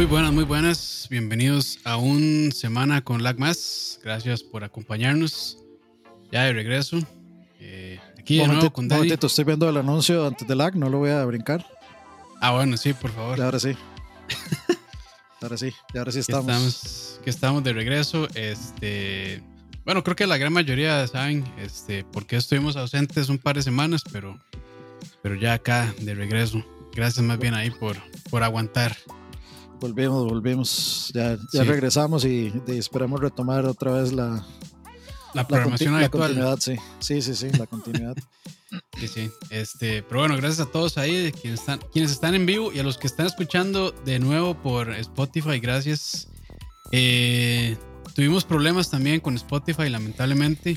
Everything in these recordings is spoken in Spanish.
Muy buenas, muy buenas. Bienvenidos a un semana con Lag Más. Gracias por acompañarnos. Ya de regreso. Eh, aquí de nuevo con Daddy. Momentito, estoy viendo el anuncio antes del Lag, no lo voy a brincar. Ah, bueno, sí, por favor. Y ahora sí. ahora sí, y ahora sí Que estamos. estamos, que estamos de regreso. Este, bueno, creo que la gran mayoría saben este, por qué estuvimos ausentes un par de semanas, pero, pero ya acá de regreso. Gracias más bien ahí por, por aguantar. Volvemos, volvemos. Ya, ya Sí. regresamos y, y esperamos retomar otra vez la, La la, programación la continuidad. Sí, sí, sí, sí, la continuidad. Sí, sí. Este, pero bueno, gracias a todos ahí, quienes están, quienes están en vivo y a los que están escuchando de nuevo por Spotify, gracias. Eh, tuvimos problemas también con Spotify, lamentablemente.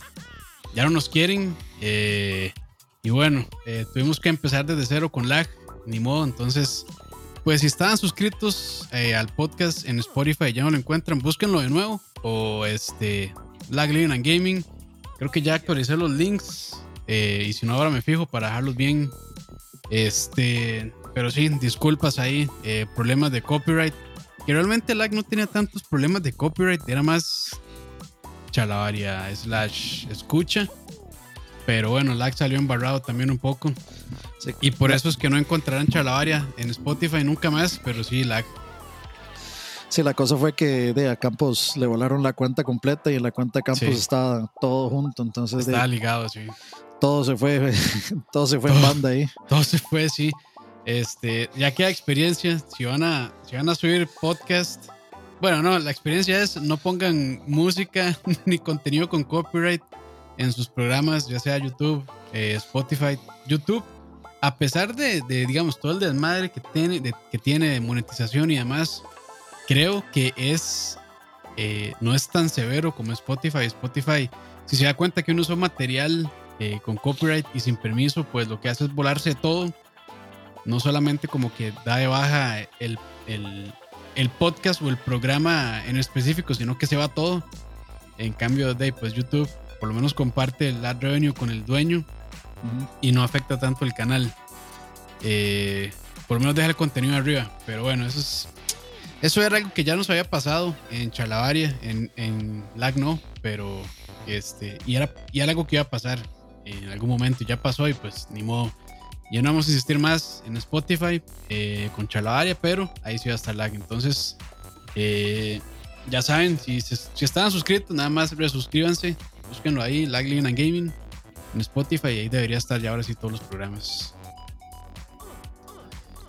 Ya no nos quieren. eh, y bueno, eh, tuvimos que empezar desde cero con lag, ni modo. Entonces, pues si estaban suscritos eh, al podcast en Spotify y ya no lo encuentran, búsquenlo de nuevo. O este, Lag Living and Gaming. Creo que ya actualicé los links. eh, y si no, ahora me fijo para dejarlos bien. Este, pero sí, disculpas ahí. eh, problemas de copyright. Que realmente Lag no tenía tantos problemas de copyright. Era más chalabaria slash escucha. Pero bueno, Lag salió embarrado también un poco. Sí. Y por eso es que no encontrarán chalabaria en Spotify nunca más. Pero sí, Lag. Sí, la cosa fue que de a Campos le volaron la cuenta completa y en la cuenta de Campos Sí. estaba todo junto. Entonces de- Estaba ligado, sí. todo se fue, todo se fue en Todo. banda ahí. Todo se fue, sí. Este, ya queda experiencia. Si van a, si van a subir podcast. Bueno, no, la experiencia es no pongan música ni contenido con copyright en sus programas, ya sea YouTube, eh, Spotify, YouTube. A pesar de, digamos, todo el desmadre que tiene, de, que tiene de monetización y demás, creo que es eh, no es tan severo como Spotify. Spotify, si se da cuenta que uno usó material eh, con copyright y sin permiso, pues lo que hace es volarse todo. No solamente como que da de baja el, el- el podcast o el programa en específico, sino que se va todo. En cambio de pues YouTube por lo menos comparte el ad revenue con el dueño y no afecta tanto el canal. Eh, por lo menos deja el contenido arriba. Pero bueno, eso es. Eso era algo que ya nos había pasado en Chalabaria, en, en Lag no, pero este, y era, y era algo que iba a pasar en algún momento, y ya pasó y pues ni modo. Ya no vamos a insistir más en Spotify eh, con Chalabaria, pero ahí sí va a estar Lag. Entonces, eh, ya saben, si, se- si están suscritos, nada más resuscríbanse, búsquenlo ahí, Lag Living and Gaming en Spotify y ahí debería estar ya ahora sí todos los programas.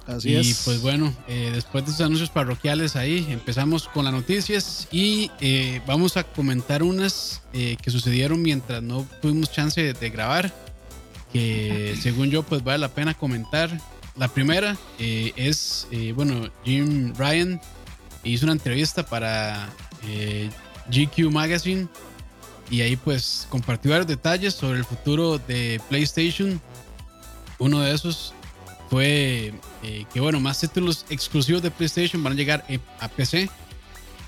Así y es. pues bueno, eh, después de esos anuncios parroquiales ahí, empezamos con las noticias y eh, vamos a comentar unas eh, que sucedieron mientras no tuvimos chance de, de grabar, que según yo pues vale la pena comentar. La primera eh, es, eh, bueno, Jim Ryan hizo una entrevista para eh, GQ Magazine y ahí pues compartió varios detalles sobre el futuro de PlayStation. Uno de esos fue eh, que bueno, más títulos exclusivos de PlayStation van a llegar a PC.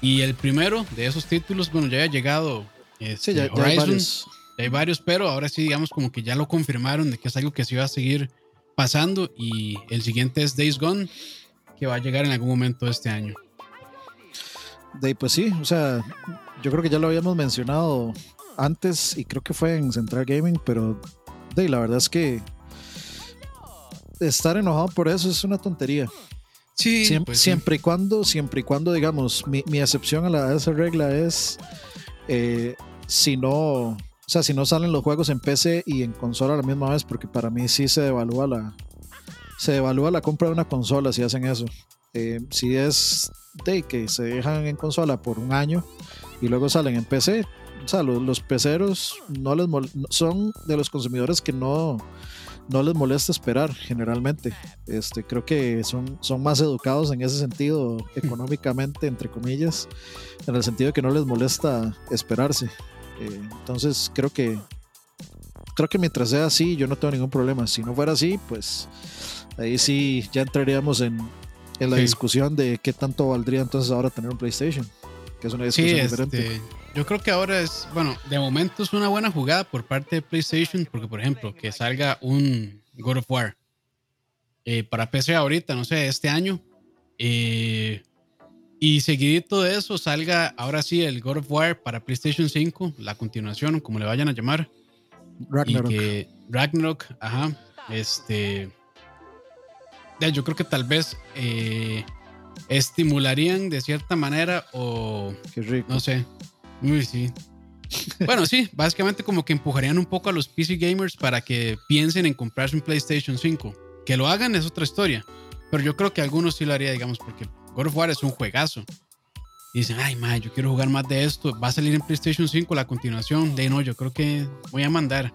Y el primero de esos títulos, bueno, ya había llegado este, sí, ya, ya hay varios. ya hay varios, pero ahora sí, digamos, como que ya lo confirmaron de que es algo que se iba a seguir pasando. Y el siguiente es Days Gone, que va a llegar en algún momento de este año. De ahí, pues sí, o sea, yo creo que ya lo habíamos mencionado antes y creo que fue en Central Gaming, pero de la verdad es que estar enojado por eso es una tontería. Sí, pues sí. siempre y cuando, siempre y cuando, digamos, mi, mi excepción a, la- a esa regla es eh, si no, o sea, si no salen los juegos en PC y en consola a la misma vez, porque para mí sí se devalúa la, se devalúa la compra de una consola si hacen eso. Eh, si es de que se dejan en consola por un año y luego salen en PC, o sea, los, los peceros no les mol- son de los consumidores que no, no les molesta esperar generalmente. Este, creo que son, son más educados en ese sentido económicamente, entre comillas, en el sentido de que no les molesta esperarse. Eh, entonces creo que creo que mientras sea así, yo no tengo ningún problema. Si no fuera así, pues ahí sí ya entraríamos en, en la Sí. discusión de qué tanto valdría entonces ahora tener un PlayStation, que es una Sí, discusión diferente. este, yo creo que ahora es, bueno, de momento es una buena jugada por parte de PlayStation, porque por ejemplo, que salga un God of War eh, para PC ahorita, no sé, este año, eh, y seguidito de eso salga ahora sí el God of War para PlayStation 5, la continuación, como le vayan a llamar. Ragnarok. Y que Ragnarok, ajá, este... Yo creo que tal vez eh, estimularían de cierta manera o... Qué rico. No sé. Uy, sí. Bueno, sí, básicamente como que empujarían un poco a los PC gamers para que piensen en comprarse un PlayStation 5. Que lo hagan es otra historia. Pero yo creo que algunos sí lo haría, digamos, porque God of War es un juegazo. Y dicen, ay, ma, yo quiero jugar más de esto. Va a salir en PlayStation 5 la continuación. De no, yo creo que voy a mandar.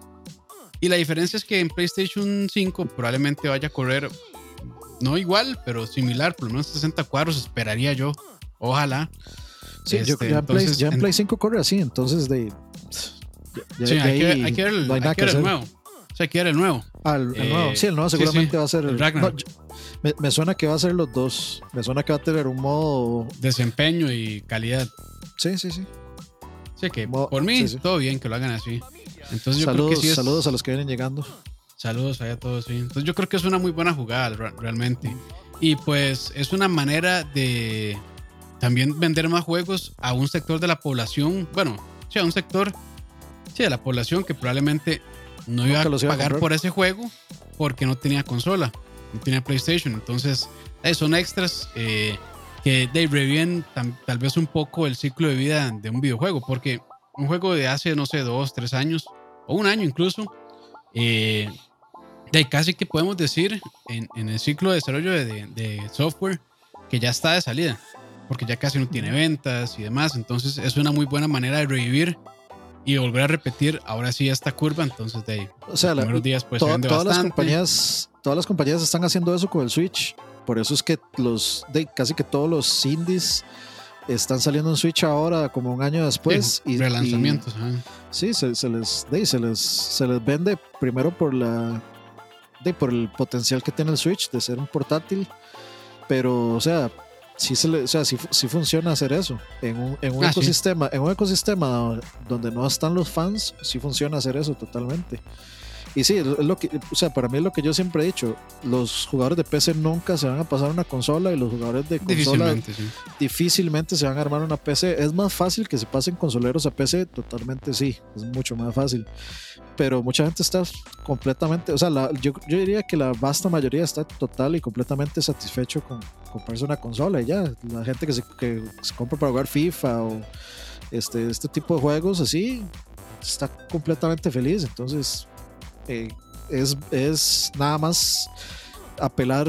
Y la diferencia es que en PlayStation 5 probablemente vaya a correr, no igual, pero similar, por lo menos 60 cuadros, esperaría yo. Ojalá. Sí, yo, Este, ya, en Play, entonces, ya en en- Play 5 corre así, entonces de. ya- Sí, de hay que, hay que ver el, no hay hay que ver el nuevo. O sea, hay que ver el nuevo. Ah, el, el Eh, nuevo. Sí, el nuevo seguramente sí, va a ser el el. Ragnarok. no, yo- me, me suena que va a ser los dos. Me suena que va a tener un modo. Desempeño y calidad. Sí, sí, sí. Sí, que por mí, sí, todo bien que lo hagan así. Entonces yo Saludos, creo que es, saludos a los que vienen llegando. Saludos a todos, sí. Entonces yo creo que es una muy buena jugada realmente. Y pues es una manera de también vender más juegos a un sector de la población, bueno, sí, a un sector sí, de la población que probablemente no iba a pagar por ese juego porque no tenía consola, no tenía PlayStation. Entonces eh, son extras eh, que de reviven tam- tal vez un poco el ciclo de vida de un videojuego, porque un juego de hace, no sé, dos, tres años, o un año incluso, eh, de casi que podemos decir en, en el ciclo de desarrollo de, de- de software que ya está de salida, porque ya casi no tiene ventas y demás, entonces es una muy buena manera de revivir y volver a repetir ahora sí esta curva, entonces de O sea, los la- días pues todas las compañías, todas las compañías están haciendo eso con el Switch. Por eso es que los de casi que todos los indies están saliendo en Switch ahora como un año después Sí, y relanzamientos, sí, se, se les de, se les se les vende primero por la de por el potencial que tiene el Switch de ser un portátil, pero o sea, sí se le, o sea, sí, sí funciona hacer eso en un, en un Ah, sí. ecosistema, en un ecosistema donde no están los fans, sí funciona hacer eso totalmente. Y sí, es lo que, o sea, para mí es lo que yo siempre he dicho, los jugadores de PC nunca se van a pasar una consola y los jugadores de consola Difícilmente, sí. difícilmente se van a armar una PC. Es más fácil que se pasen consoleros a PC, totalmente sí, es mucho más fácil. Pero mucha gente está completamente, o sea, la- yo, yo diría que la vasta mayoría está total y completamente satisfecho con comprarse una consola y ya. La gente que se, que se compra para jugar FIFA o este, este tipo de juegos así, está completamente feliz. Entonces, eh, es, es nada más apelar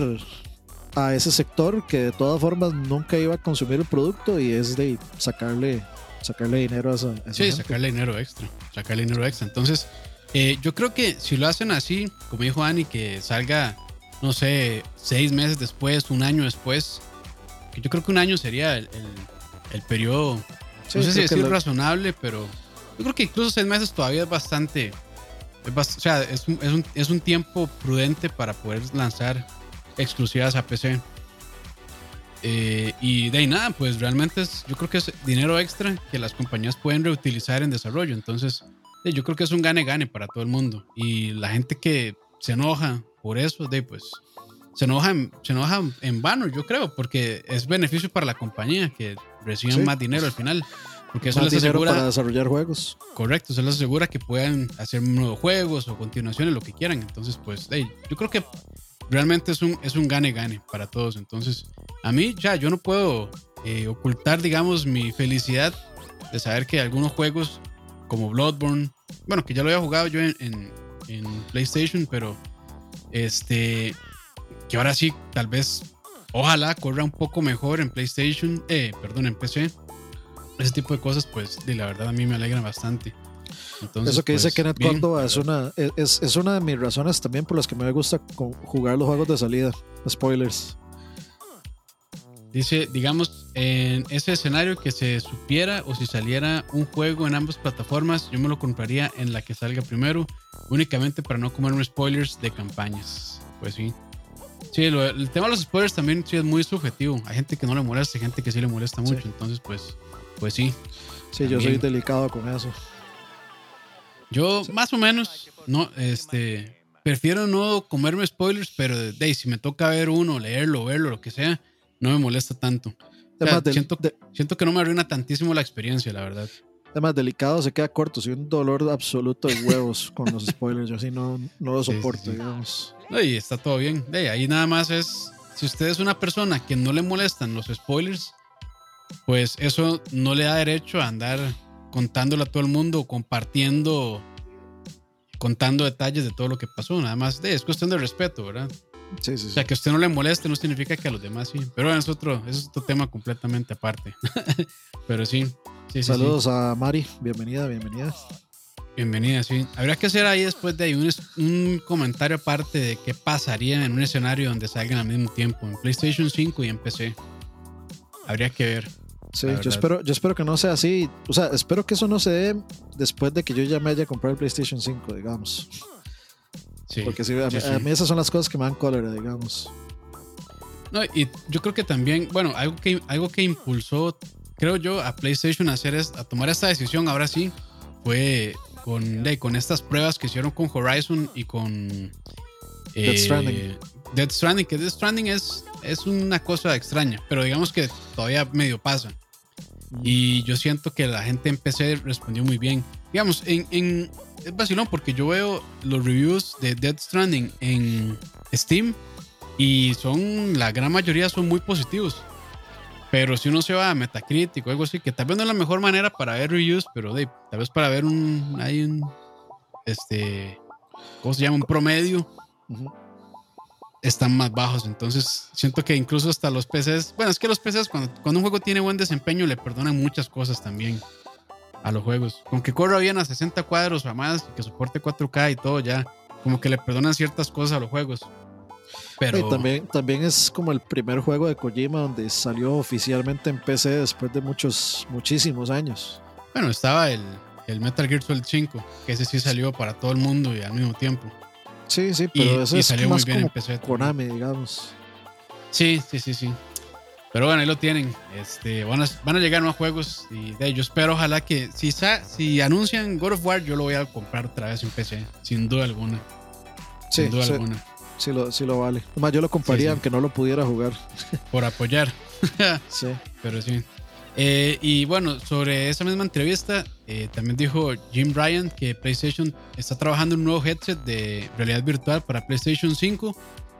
a ese sector que de todas formas nunca iba a consumir el producto y es de sacarle sacarle dinero a esa, a esa Sí, gente. sacarle dinero extra. Sacarle dinero extra. Entonces, eh, yo creo que si lo hacen así, como dijo Ani, que salga, no sé, seis meses después, un año después, que yo creo que un año sería el, el- el periodo, Sí, no sé si decir razonable, pero yo creo que incluso seis meses todavía es bastante, es bast- o sea, es un, es, un, es un tiempo prudente para poder lanzar exclusivas a PC. Eh, y de ahí nada, pues realmente es, yo creo que es dinero extra que las compañías pueden reutilizar en desarrollo. Entonces, eh, yo creo que es un gane-gane para todo el mundo. Y la gente que se enoja por eso, de pues se enoja, en, se enoja en vano, yo creo, porque es beneficio para la compañía que reciban Sí. más dinero al final. Porque eso les asegura, para desarrollar juegos. correcto, eso les asegura que puedan hacer nuevos juegos o continuaciones, lo que quieran. Entonces, pues, hey, yo creo que realmente es un es un gane-gane para todos. Entonces, a mí ya yo no puedo eh, ocultar, digamos, mi felicidad de saber que algunos juegos como Bloodborne, bueno, que ya lo había jugado yo en, en- en PlayStation, pero este, que ahora sí, tal vez, ojalá corra un poco mejor en PlayStation, eh, perdón, en PC. Ese tipo de cosas, pues, de la verdad a mí me alegran bastante. Entonces, Eso que dice pues, Kenneth bien, Córdoba es una, es, es una de mis razones también por las que me gusta jugar los juegos de salida. Spoilers. Dice, digamos, en ese escenario que se supiera o si saliera un juego en ambas plataformas, yo me lo compraría en la que salga primero, únicamente para no comerme spoilers de campañas. Pues sí. Sí, lo- el tema de los spoilers también sí es muy subjetivo. Hay gente que no le molesta, hay gente que sí le molesta mucho. Sí. Entonces, pues, pues sí. Sí, yo soy delicado con eso. Yo más o menos, no, este, prefiero no comerme spoilers, pero de, de si me toca ver uno, leerlo, verlo, lo que sea, no me molesta tanto. siento, siento que no me arruina tantísimo la experiencia, la verdad. Además, delicado se queda corto. Soy un dolor absoluto de huevos con los spoilers. Yo así no, no lo soporto, digamos. No, y está todo bien. De ahí nada más es. Si usted es una persona que no le molestan los spoilers, pues eso no le da derecho a andar contándole a todo el mundo, compartiendo, contando detalles de todo lo que pasó. Nada más de, es cuestión de respeto, ¿verdad? Sí, sí, O sea, que a usted no le moleste no significa que a los demás sí. Pero bueno, es otro, es otro tema completamente aparte. Pero sí. Saludos a Mari, bienvenida, bienvenida. Bienvenida, sí. Habría que hacer ahí después de ahí un, un, comentario aparte de qué pasaría en un escenario donde salgan al mismo tiempo, en PlayStation 5 y en PC. Habría que ver. Sí, yo espero, yo espero que no sea así. O sea, espero que eso no se dé después de que yo ya me haya comprado el PlayStation 5, digamos. Sí, Porque sí, a, mí, esas son las cosas que me dan cólera, digamos. No, y yo creo que también, bueno, algo que, algo que impulsó, creo yo, a PlayStation a, hacer a tomar esta decisión ahora sí, fue con, con estas pruebas que hicieron con Horizon y con Dead Stranding. Dead Stranding, que Dead Stranding es, es una cosa extraña, pero digamos que todavía medio pasa. Y yo siento que la gente en PC respondió muy bien. Digamos, en, en, es vacilón porque yo veo los reviews de Dead Stranding en Steam y son, la gran mayoría son muy positivos. Pero si uno se va a Metacritic o algo así, que tal vez no es la mejor manera para ver reviews, pero de, tal vez para ver un, hay un, este, ¿cómo se llama? Un promedio están más bajos. Entonces, siento que incluso hasta los PCs, bueno, es que los PCs cuando, cuando un juego tiene buen desempeño le perdonan muchas cosas también a los juegos. Con que corra bien a 60 cuadros o más, que soporte 4K y todo, ya como que le perdonan ciertas cosas a los juegos. Pero también, también es como el primer juego de Kojima donde salió oficialmente en PC después de muchos, muchísimos años. Bueno, estaba el, el Metal Gear Solid 5, que ese sí salió para todo el mundo y al mismo tiempo. Sí, sí, pero eso es salió más muy bien como Konami, digamos. Sí, sí, sí, sí. Pero bueno, ahí lo tienen. Este, van, a, van a llegar más juegos y de, yo espero, ojalá que si, si anuncian God of War, yo lo voy a comprar otra vez en PC, sin duda alguna. sin duda alguna. Sí lo, sí lo vale. Además, yo lo compraría aunque no lo pudiera jugar. Por apoyar. sí. Pero sí. Eh, y bueno, sobre esa misma entrevista, eh, también dijo Jim Bryan que PlayStation está trabajando en un nuevo headset de realidad virtual para PlayStation 5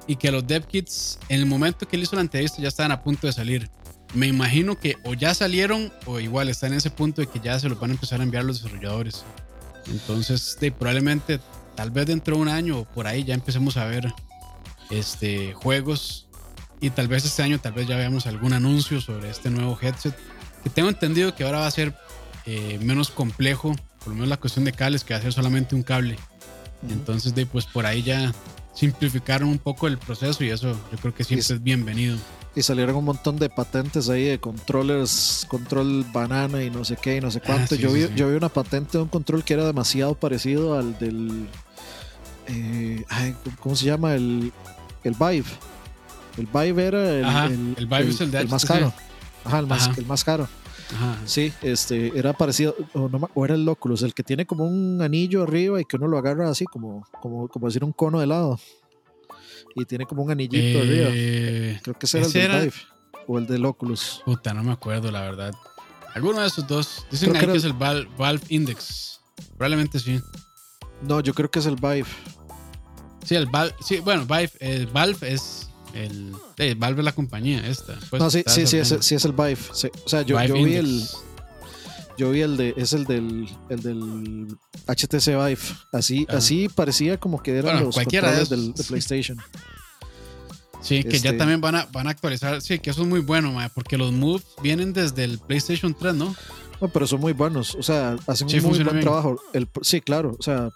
y que los dev kits en el momento que él hizo la entrevista ya estaban a punto de salir. Me imagino que o ya salieron o igual están en ese punto de que ya se los van a empezar a enviar los desarrolladores. Entonces, probablemente, tal vez dentro de un año o por ahí ya empecemos a ver este, juegos y tal vez este año tal vez ya veamos algún anuncio sobre este nuevo headset que tengo entendido que ahora va a ser eh, menos complejo, por lo menos la cuestión de cables, que ser solamente un cable. Entonces, de, pues por ahí ya simplificaron un poco el proceso y eso yo creo que siempre es, bienvenido. Y salieron un montón de patentes ahí de controllers, control banana y no sé qué y no sé cuánto. Ah, yo, vi, yo vi una patente de un control que era demasiado parecido al del... Eh, ¿Cómo se llama? El, el Vive. El Vive era el, el, Vive es el, de más caro. Ajá, el más, El más caro. Ajá. Sí, este, era parecido, o, no, o, era el Oculus, el que tiene como un anillo arriba y que uno lo agarra así, como, como, como decir un cono de helado. Y tiene como un anillito arriba. Eh, Creo que ese era el del Vive o el del Oculus. Puta, no me acuerdo, la verdad. Alguno de esos dos. Dicen que, es el Valve, Index. Probablemente sí. No, yo creo que es el Vive. Sí, el Valve. Sí, bueno, Vive, el Valve es el eh, Valve la compañía esta. Pues, no, sí, sí, sí es, sí, es, el Vive. O sea, yo, yo vi el. Yo vi el de. Es el del. El del HTC Vive. Así, así parecía como que eran los controles de del, PlayStation. Sí, que ya este también van a, van a actualizar. Sí, que eso es muy bueno, porque los Move vienen desde el PlayStation 3, ¿no? No, pero son muy buenos. O sea, hacen un muy buen trabajo. El, sí, claro. O sea,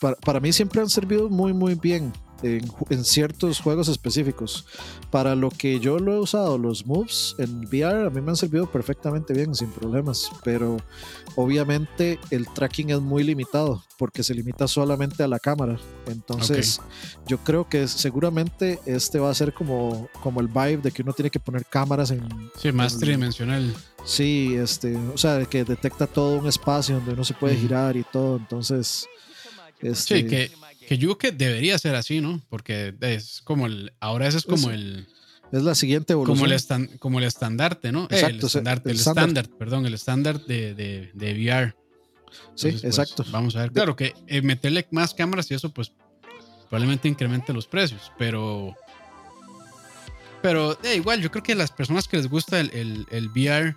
para, para, mí siempre han servido muy, muy bien en, ciertos juegos específicos. Para lo que yo lo he usado, los moves en VR a mí me han servido perfectamente bien, sin problemas, pero obviamente el tracking es muy limitado porque se limita solamente a la cámara. Entonces, yo creo que seguramente este va a ser como, como el vibe de que uno tiene que poner cámaras en... Sí, más tridimensional. Sí, este, o sea, que detecta todo un espacio donde uno se puede girar y todo. Entonces, este, sí, que que yo creo que debería ser así, ¿no? Porque es como el. Ahora ese es como el. Es la siguiente evolución. Como el, estan- como el estandarte, ¿no? Eh, Exacto, el estandarte, el el estándar. perdón, el estándar de, de, de VR. sí, pues, exacto. vamos a ver. Claro que eh, meterle más cámaras y eso, pues probablemente incremente los precios, pero. Pero eh, igual, yo creo que las personas que les gusta el, el- el VR,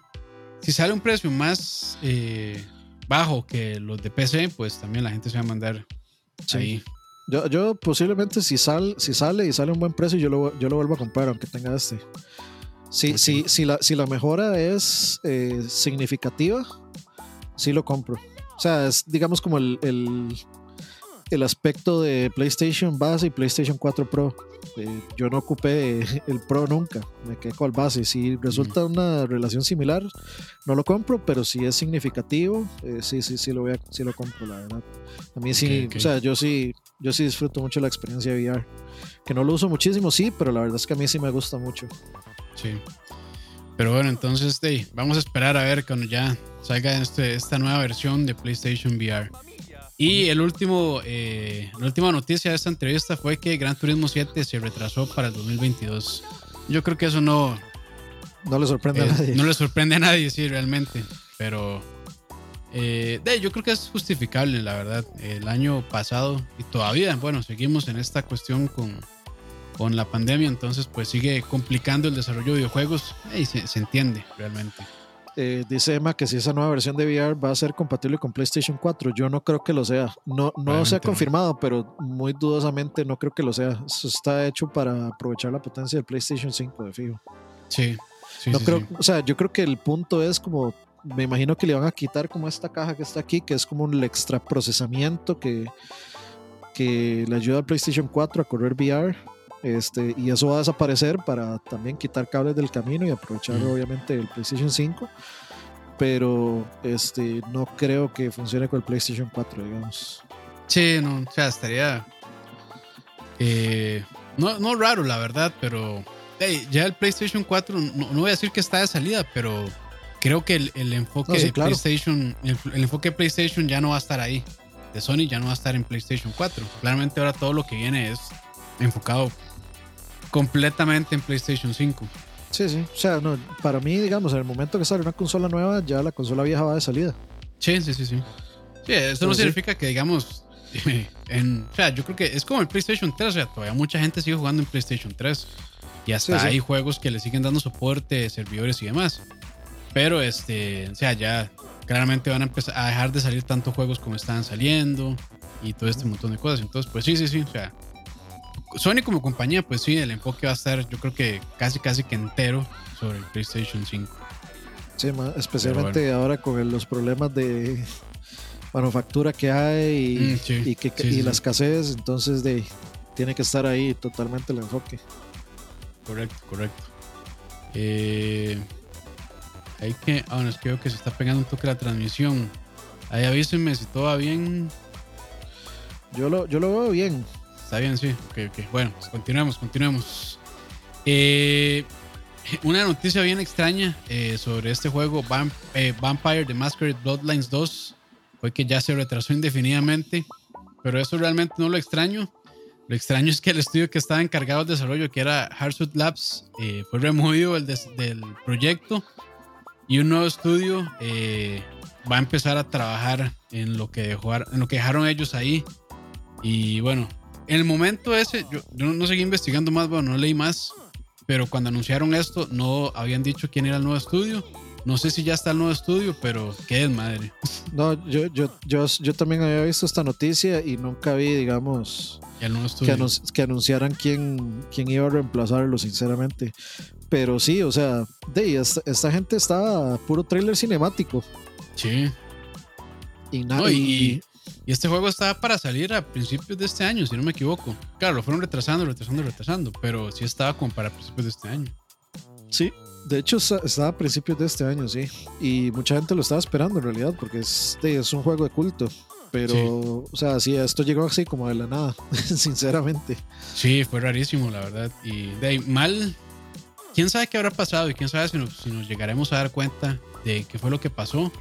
si sale un precio más eh, bajo que los de PC, pues también la gente se va a mandar Sí. ahí. Yo, yo posiblemente si, sal, si sale y sale a un buen precio, yo lo, yo lo vuelvo a comprar, aunque tenga este. Si, si, si, la, si la mejora es eh, significativa, sí lo compro. O sea, es digamos como el, el, el aspecto de PlayStation base y PlayStation 4 Pro. Eh, yo no ocupé el Pro nunca, me quedé con el base. Si resulta una relación similar, no lo compro, pero si es significativo, eh, sí, sí, sí lo, voy a, sí lo compro, la verdad. A mí sí, Ok, ok. o sea, yo sí, yo sí disfruto mucho la experiencia de VR. Que no lo uso muchísimo, sí, pero la verdad es que a mí sí me gusta mucho. Sí. Pero bueno, entonces vamos a esperar a ver cuando ya salga este, esta nueva versión de PlayStation VR. Y el último, eh, la última noticia de esta entrevista fue que Gran Turismo 7 se retrasó para el 2022. Yo creo que eso no, No le sorprende a nadie. no le sorprende a nadie, sí, realmente. Pero eh, de, yo creo que es justificable, la verdad. El año pasado y todavía, bueno, seguimos en esta cuestión con, con la pandemia, entonces pues sigue complicando el desarrollo de videojuegos eh, y se, se entiende realmente. Eh, dice Emma que si esa nueva versión de VR va a ser compatible con PlayStation 4, yo no creo que lo sea. No, no se ha confirmado, pero muy dudosamente no creo que lo sea. Eso está hecho para aprovechar la potencia del PlayStation 5 de fijo. Sí, sí, no sí, creo, sí. o sea, yo creo que el punto es como, me imagino que le van a quitar como esta caja que está aquí, que es como un extra procesamiento que, que le ayuda al PlayStation 4 a correr VR. Este, y eso va a desaparecer para también quitar cables del camino y aprovechar obviamente el PlayStation 5. Pero este, no creo que funcione con el PlayStation 4, digamos. Sí, no, o sea, estaría. eh, no, no raro, la verdad, pero. hey, ya el PlayStation 4, no, no voy a decir que está de salida, pero creo que el, el enfoque No, sí, de claro. PlayStation, el, el enfoque de PlayStation ya no va a estar ahí. De Sony ya no va a estar en PlayStation 4. Claramente ahora todo lo que viene es enfocado completamente en PlayStation 5. Sí, sí. O sea, no, para mí, digamos, en el momento que sale una consola nueva, ya la consola vieja va de salida. Sí, sí, sí, sí. Sí, eso no sí. significa que, digamos, en, o sea, yo creo que es como el PlayStation 3, o sea, todavía mucha gente sigue jugando en PlayStation 3 y hasta Sí, sí. hay juegos que le siguen dando soporte, servidores y demás. Pero, este, o sea, ya claramente van a empezar a dejar de salir tantos juegos como estaban saliendo y todo este montón de cosas. Entonces, pues sí, sí, sí, o sea, Sony como compañía, pues sí, el enfoque va a estar, yo creo que casi, casi que entero sobre el PlayStation 5. Sí, especialmente ahora con el- los problemas de manufactura que hay y, Mm, sí. y que, Sí, y sí, la escasez, entonces de, tiene que estar ahí totalmente el enfoque. Correcto, correcto. Eh, hay que. Ah, bueno, es que veo que se está pegando un toque la transmisión. Ahí avísenme si todo va bien. Yo lo, yo lo veo bien. Está bien, sí. Ok, ok. Bueno, pues continuemos, continuemos. Eh, una noticia bien extraña eh, sobre este juego, Vamp- eh, Vampire the Masquerade Bloodlines 2, fue que ya se retrasó indefinidamente. Pero eso realmente no lo extraño. Lo extraño es que el estudio que estaba encargado del desarrollo, que era Hardsuit Labs, eh, fue removido des- del proyecto y un nuevo estudio eh, va a empezar a trabajar en lo que, dejó, en lo que dejaron ellos ahí. Y bueno, en el momento ese, yo, yo no seguí investigando más, bueno, no leí más, pero cuando anunciaron esto, no habían dicho quién era el nuevo estudio. No sé si ya está el nuevo estudio, pero qué es madre. No, yo, yo, yo, yo también había visto esta noticia y nunca vi, digamos, El nuevo que, anun- que anunciaran quién, quién iba a reemplazarlo, sinceramente. Pero sí, o sea, de, esta, esta gente estaba puro trailer cinemático. Sí. Y, na- No, y, y- y este juego estaba para salir a principios de este año, si no me equivoco. Claro, lo fueron retrasando, retrasando, retrasando, pero sí estaba como para principios de este año. Sí, de hecho está- estaba a principios de este año, sí. Y mucha gente lo estaba esperando en realidad, porque es, de- es un juego de culto. Pero, Sí. o sea, sí, esto llegó así como de la nada, sinceramente. Sí, fue rarísimo, la verdad. Y de ahí, mal, quién sabe qué habrá pasado y quién sabe si nos, si nos llegaremos a dar cuenta de qué fue lo que pasó.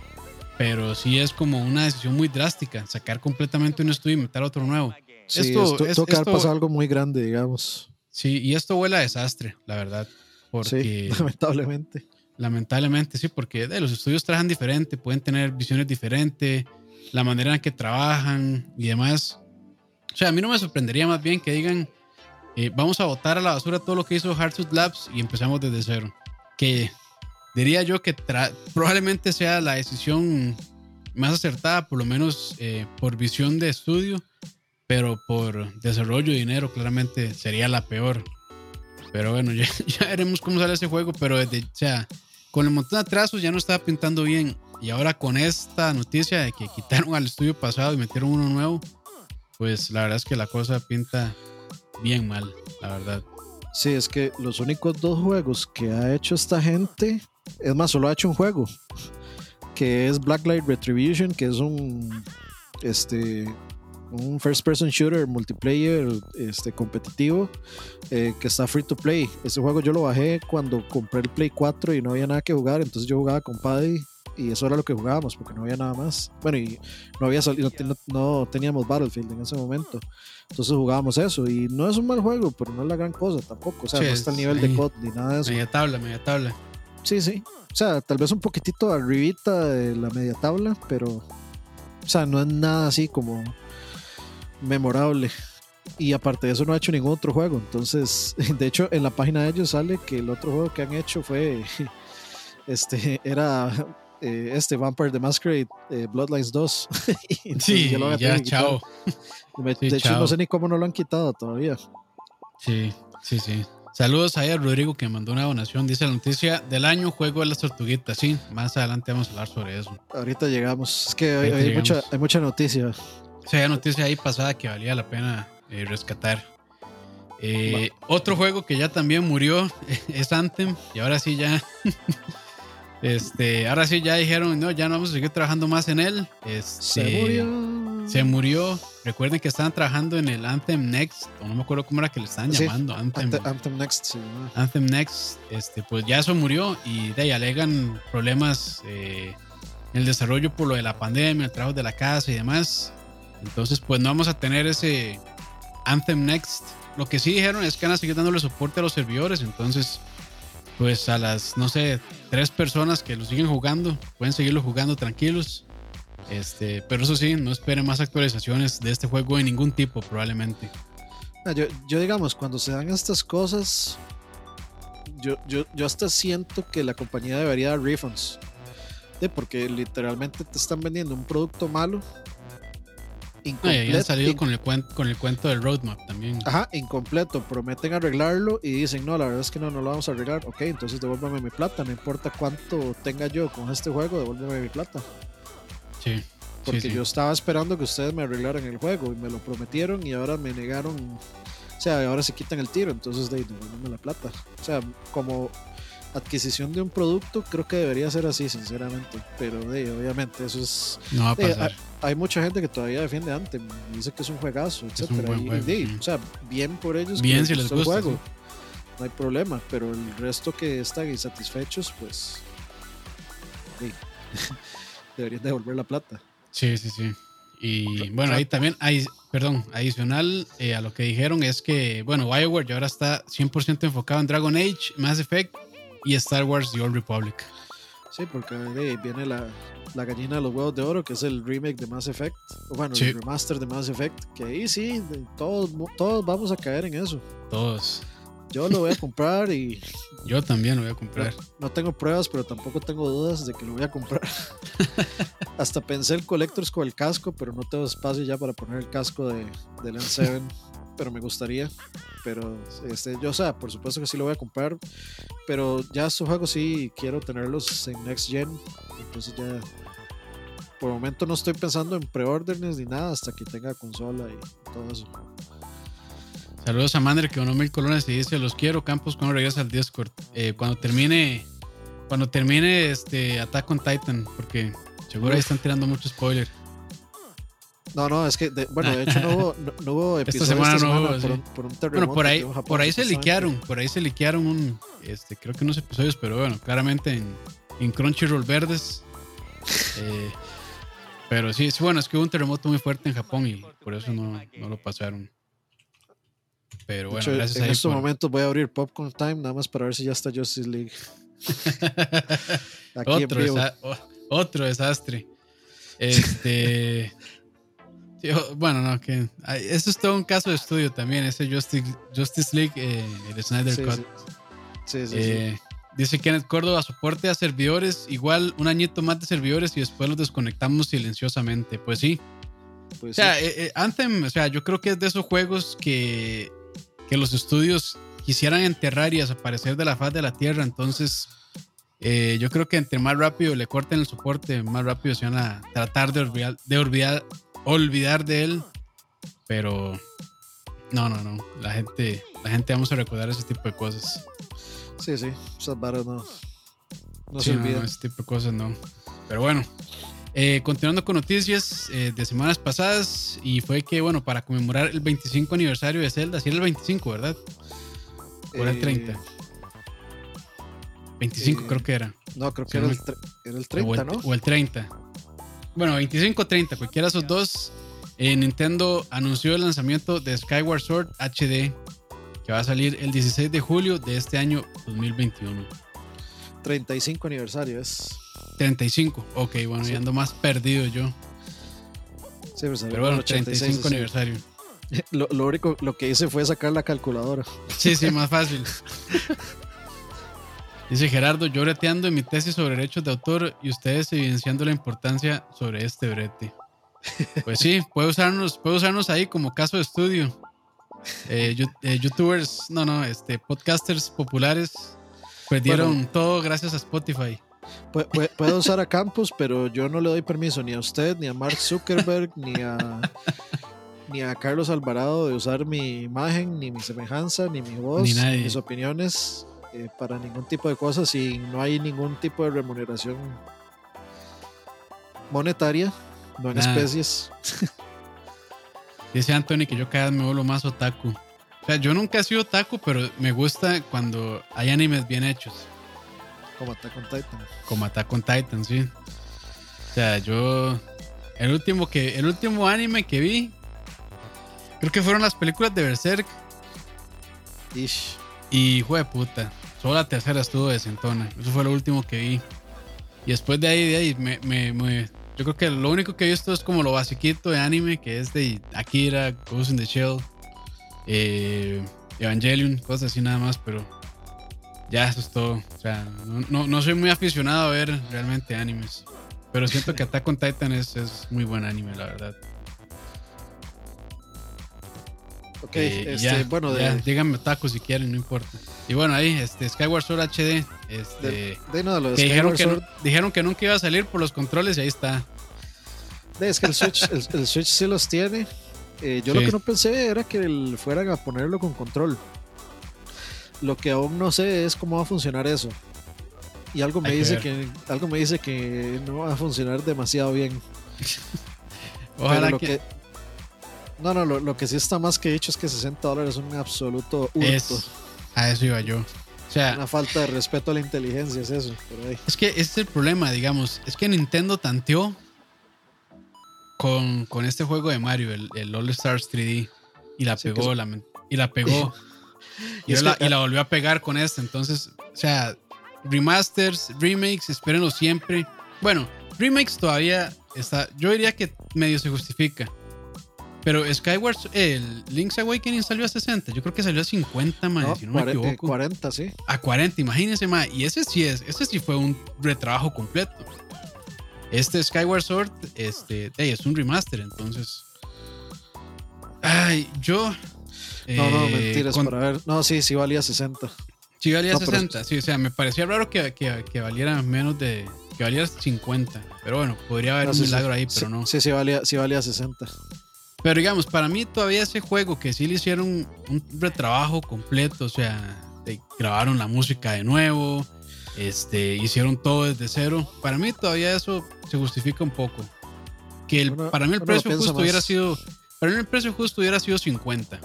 Pero sí es como una decisión muy drástica, sacar completamente un estudio y meter otro nuevo. Sí, Esto- esto, es- haber esto- algo muy grande, digamos. Sí, y esto huele a desastre, la verdad. Porque, lamentablemente. Lamentablemente, sí, porque de, los estudios trabajan diferente, pueden tener visiones diferentes, la manera en que trabajan y demás. O sea, a mí no me sorprendería más bien que digan, eh, vamos a botar a la basura todo lo que hizo Hardsuit Labs y empezamos desde cero. Que diría yo que probablemente sea la decisión más acertada, por lo menos eh, por visión de estudio, pero por desarrollo y dinero claramente sería la peor. Pero bueno, ya, veremos cómo sale ese juego, pero desde, o sea, con el montón de atrasos ya no estaba pintando bien. Y ahora con esta noticia de que quitaron al estudio pasado y metieron uno nuevo, pues la verdad es que la cosa pinta bien mal, la verdad. Sí, es que los únicos dos juegos que ha hecho esta gente, es más, solo ha hecho un juego, que es Blacklight Retribution, que es un este un first person shooter multiplayer este competitivo eh, que está free to play. Ese juego yo lo bajé cuando compré el Play 4 y no había nada que jugar, entonces yo jugaba con Paddy y eso era lo que jugábamos porque no había nada más. Bueno, y no había salido, no, teníamos Battlefield en ese momento. Entonces jugábamos eso y no es un mal juego, pero no es la gran cosa tampoco. O sea, no está al nivel de COD ni nada de eso. Media tabla, media tabla. Sí, sí. O sea, tal vez un poquitito arribita de la media tabla, pero o sea, no es nada así como memorable. Y aparte de eso no ha hecho ningún otro juego. Entonces, de hecho, en la página de ellos sale que el otro juego que han hecho fue este era eh, este Vampire the Masquerade eh, Bloodlines 2. sí, ya, chao. de hecho, no sé ni cómo no lo han quitado todavía. Sí, sí, sí. Saludos a Rodrigo que mandó una donación. Dice la noticia del año Juego de las Tortuguitas. Sí, más adelante vamos a hablar sobre eso. Ahorita llegamos. Es que hay, mucha, hay mucha noticia. Sí, hay noticia ahí pasada que valía la pena eh, rescatar. otro juego que ya también murió es Anthem. Y ahora sí ya Este, ahora sí ya dijeron, no, ya no vamos a seguir trabajando más en él. Este, se murió. Se murió. Recuerden que estaban trabajando en el Anthem Next, o no me acuerdo cómo era que le estaban llamando. Anthem, Anthem, Next, sí. Anthem Next, este, pues ya eso murió y de ahí alegan problemas eh, en el desarrollo por lo de la pandemia, el trabajo de la casa y demás. Entonces, pues no vamos a tener ese Anthem Next. Lo que sí dijeron es que van a seguir dándole soporte a los servidores, entonces pues a las, no sé, tres personas que lo siguen jugando, pueden seguirlo jugando tranquilos. Este, pero eso sí, no esperen más actualizaciones de este juego de ningún tipo, probablemente. Ah, yo, yo digamos, cuando se dan estas cosas, yo, yo, yo hasta siento que la compañía debería dar refunds. porque literalmente te están vendiendo un producto malo incompleto. han salido con el, cuento, con el cuento del roadmap también. Ajá, incompleto. Prometen arreglarlo y dicen, no, la verdad es que no, no lo vamos a arreglar. Ok, entonces devuélvame mi plata. No importa cuánto tenga yo con este juego, devuélveme mi plata. Sí. Porque yo estaba esperando que ustedes me arreglaran el juego y me lo prometieron y ahora me negaron. O sea, ahora se quitan el tiro, entonces de devuélveme la plata. O sea, como adquisición de un producto, creo que debería ser así, sinceramente. Pero obviamente eso es. No va a pasar. hay, mucha gente que todavía defiende antes, dice que es un juegazo, etcétera. O sea, bien por ellos. Bien si les gusta. Juego. No hay problema, pero el resto que están insatisfechos, pues. deberían devolver la plata. Sí, sí, sí. Y bueno, ahí también hay, perdón, adicional eh, a lo que dijeron es que, bueno, Bioware ya ahora está 100% enfocado en Dragon Age, Mass Effect y Star Wars The Old Republic. Sí, porque viene la, la, gallina de los huevos de oro, que es el remake de Mass Effect, bueno, el remaster de Mass Effect, que ahí sí, todos, todos vamos a caer en eso. Todos. Yo lo voy a comprar y... Yo también lo voy a comprar. No, tengo pruebas, pero tampoco tengo dudas de que lo voy a comprar. Hasta pensé el Collectors con el casco, pero no tengo espacio ya para poner el casco de, del N7 pero me gustaría. Pero este, yo, o sea, por supuesto que sí lo voy a comprar. Pero ya estos juegos sí quiero tenerlos en Next Gen. Entonces ya. Por el momento no estoy pensando en preórdenes ni nada hasta que tenga consola y todo eso. Saludos a Mandre que donó mil colones y dice: Los quiero, Campos, cuando regresa al Discord. Eh, cuando termine. Cuando termine este Attack on Titan. Porque seguro ahí están tirando mucho spoiler. No, no, es que, bueno, de hecho no hubo, no, hubo esta semana, no hubo, por, un, por, un, terremoto. Bueno, por ahí, por ahí se liquearon, por ahí se liquearon un, este, creo que unos episodios, pero bueno, claramente en, en Crunchyroll verdes. Eh, pero sí, bueno, es que hubo un terremoto muy fuerte en Japón y por eso no, no lo pasaron. Pero bueno, hecho, gracias en estos por- momentos voy a abrir Popcorn Time nada más para ver si ya está Justice League. Aquí en otro, vivo. desa- o- otro desastre. Este. bueno, no, que. Eso es todo un caso de estudio también. Ese Justice, Justice League, eh, el Snyder Sí, Cut. sí. Sí. Eh, Dice Kenneth Córdoba, soporte a servidores, igual un añito más de servidores y después los desconectamos silenciosamente. Pues sí. Pues O sea, sí. eh, eh, Anthem, o sea, yo creo que es de esos juegos que, que los estudios quisieran enterrar y desaparecer de la faz de la tierra. Entonces, eh, yo creo que entre más rápido le corten el soporte, más rápido se van a tratar de olvidar de, olvidar, olvidar de él. Pero no, no, no. La gente, la gente vamos a recordar ese tipo de cosas. Sí, sí. Esas varas no, no Sí, se no, olvidan. no, ese tipo de cosas no. Pero bueno, eh, continuando con noticias eh, de semanas pasadas, y fue que, bueno, para conmemorar el 25 aniversario de Zelda, si era el 25, ¿verdad? ¿O era el Eh, 30? 25 eh, creo que era. No, creo Sí, que era el, me- tre- era el o, 30, el, ¿no? o el 30. Bueno, 25 o 30, cualquiera de esos dos. eh, Nintendo anunció el lanzamiento de Skyward Sword HD, que va a salir el 16 de julio de este año 2021. 35 aniversario es. 35, ok, bueno, Sí. ya ando más perdido yo. Sí, pues, Pero bueno, el 86, 35 sí. aniversario. Lo, lo único lo que hice fue sacar la calculadora. Sí, sí, más fácil. Dice Gerardo, yo breteando en mi tesis sobre derechos de autor y ustedes evidenciando la importancia sobre este brete. Pues sí, puede usarnos, puede usarnos ahí como caso de estudio. Eh, eh, youtubers, no, no, este, podcasters populares perdieron todo gracias a Spotify. Pu- pu- Puedo usar a Campus, pero yo no le doy permiso ni a usted, ni a Mark Zuckerberg, ni a ni a Carlos Alvarado de usar mi imagen, ni mi semejanza, ni mi voz, Ni nadie. mis opiniones eh, para ningún tipo de cosas y no hay ningún tipo de remuneración monetaria, no en Nada. especies. Dice Anthony que yo cada vez me vuelvo más otaku. O sea, yo nunca he sido otaku, pero me gusta cuando hay animes bien hechos. Como Attack on Titan. como Attack on Titan, sí. O sea, yo. El último, que, el último anime que vi. Creo que fueron las películas de Berserk. Ish. Y fue de puta. Solo la tercera estuvo de Centona. Eso fue lo último que vi. Y después de ahí, de ahí, me, me- me- yo creo que lo único que he visto es como lo basiquito de anime, que es de Akira, Ghost in the Shell, eh, Evangelion, cosas así nada más, pero ya eso es todo. O sea, no, no- no soy muy aficionado a ver realmente animes. Pero siento que Attack on Titan es, es muy buen anime, la verdad. Ok, Eh, este, ya, bueno, de, díganme tacos si quieren, no importa. Y bueno, ahí, este, Skyward Sword HD, este, de, de no, lo que dijeron, que, Sword, no- dijeron que nunca iba a salir por los controles y ahí está. es que el Switch, el, el Switch sí los tiene. Eh, yo lo que no pensé era que el- fueran a ponerlo con control. Lo que aún no sé es cómo va a funcionar eso. Y algo me Hay dice que, algo me dice que no va a funcionar demasiado bien. Ojalá Pero lo que, que, no, no, lo, lo que sí está más que dicho es que 60 dólares es un absoluto hurto. es, a eso iba yo. O sea, Una falta de respeto a la inteligencia es eso. Ahí. es que ese es el problema, digamos. Es que Nintendo tanteó con, con este juego de Mario, el, el All Stars 3D, y la Sí, pegó, es- la, y la pegó. y, la, que- y la volvió a pegar con este. Entonces, o sea, remasters, remakes, espérenlo siempre. Bueno, remakes todavía está. Yo diría que medio se justifica. Pero Skyward, el Link's Awakening salió a 60. Yo creo que salió a 50, man, No, si no me cuare- eh, equivoco. 40, sí. A 40, imagínense, man. Y ese sí es, ese sí fue un retrabajo completo. Este Skyward Sword, este, hey, es un remaster, entonces. Ay, yo. No, no, eh, mentiras, con- para ver. No, sí, sí valía 60. Sí, valía No, pero- 60. Sí, o sea, me parecía raro que, que, que valiera menos de. Que valiera 50. Pero bueno, podría haber No, un sí, milagro ahí, sí, pero no. Sí, sí valía, sí valía 60. Pero digamos, para mí todavía ese juego que sí le hicieron un retrabajo completo, o sea, grabaron la música de nuevo, este, hicieron todo desde cero. Para mí todavía eso se justifica un poco. Que el- para mí el precio justo hubiera sido, para mí el precio justo hubiera sido 50.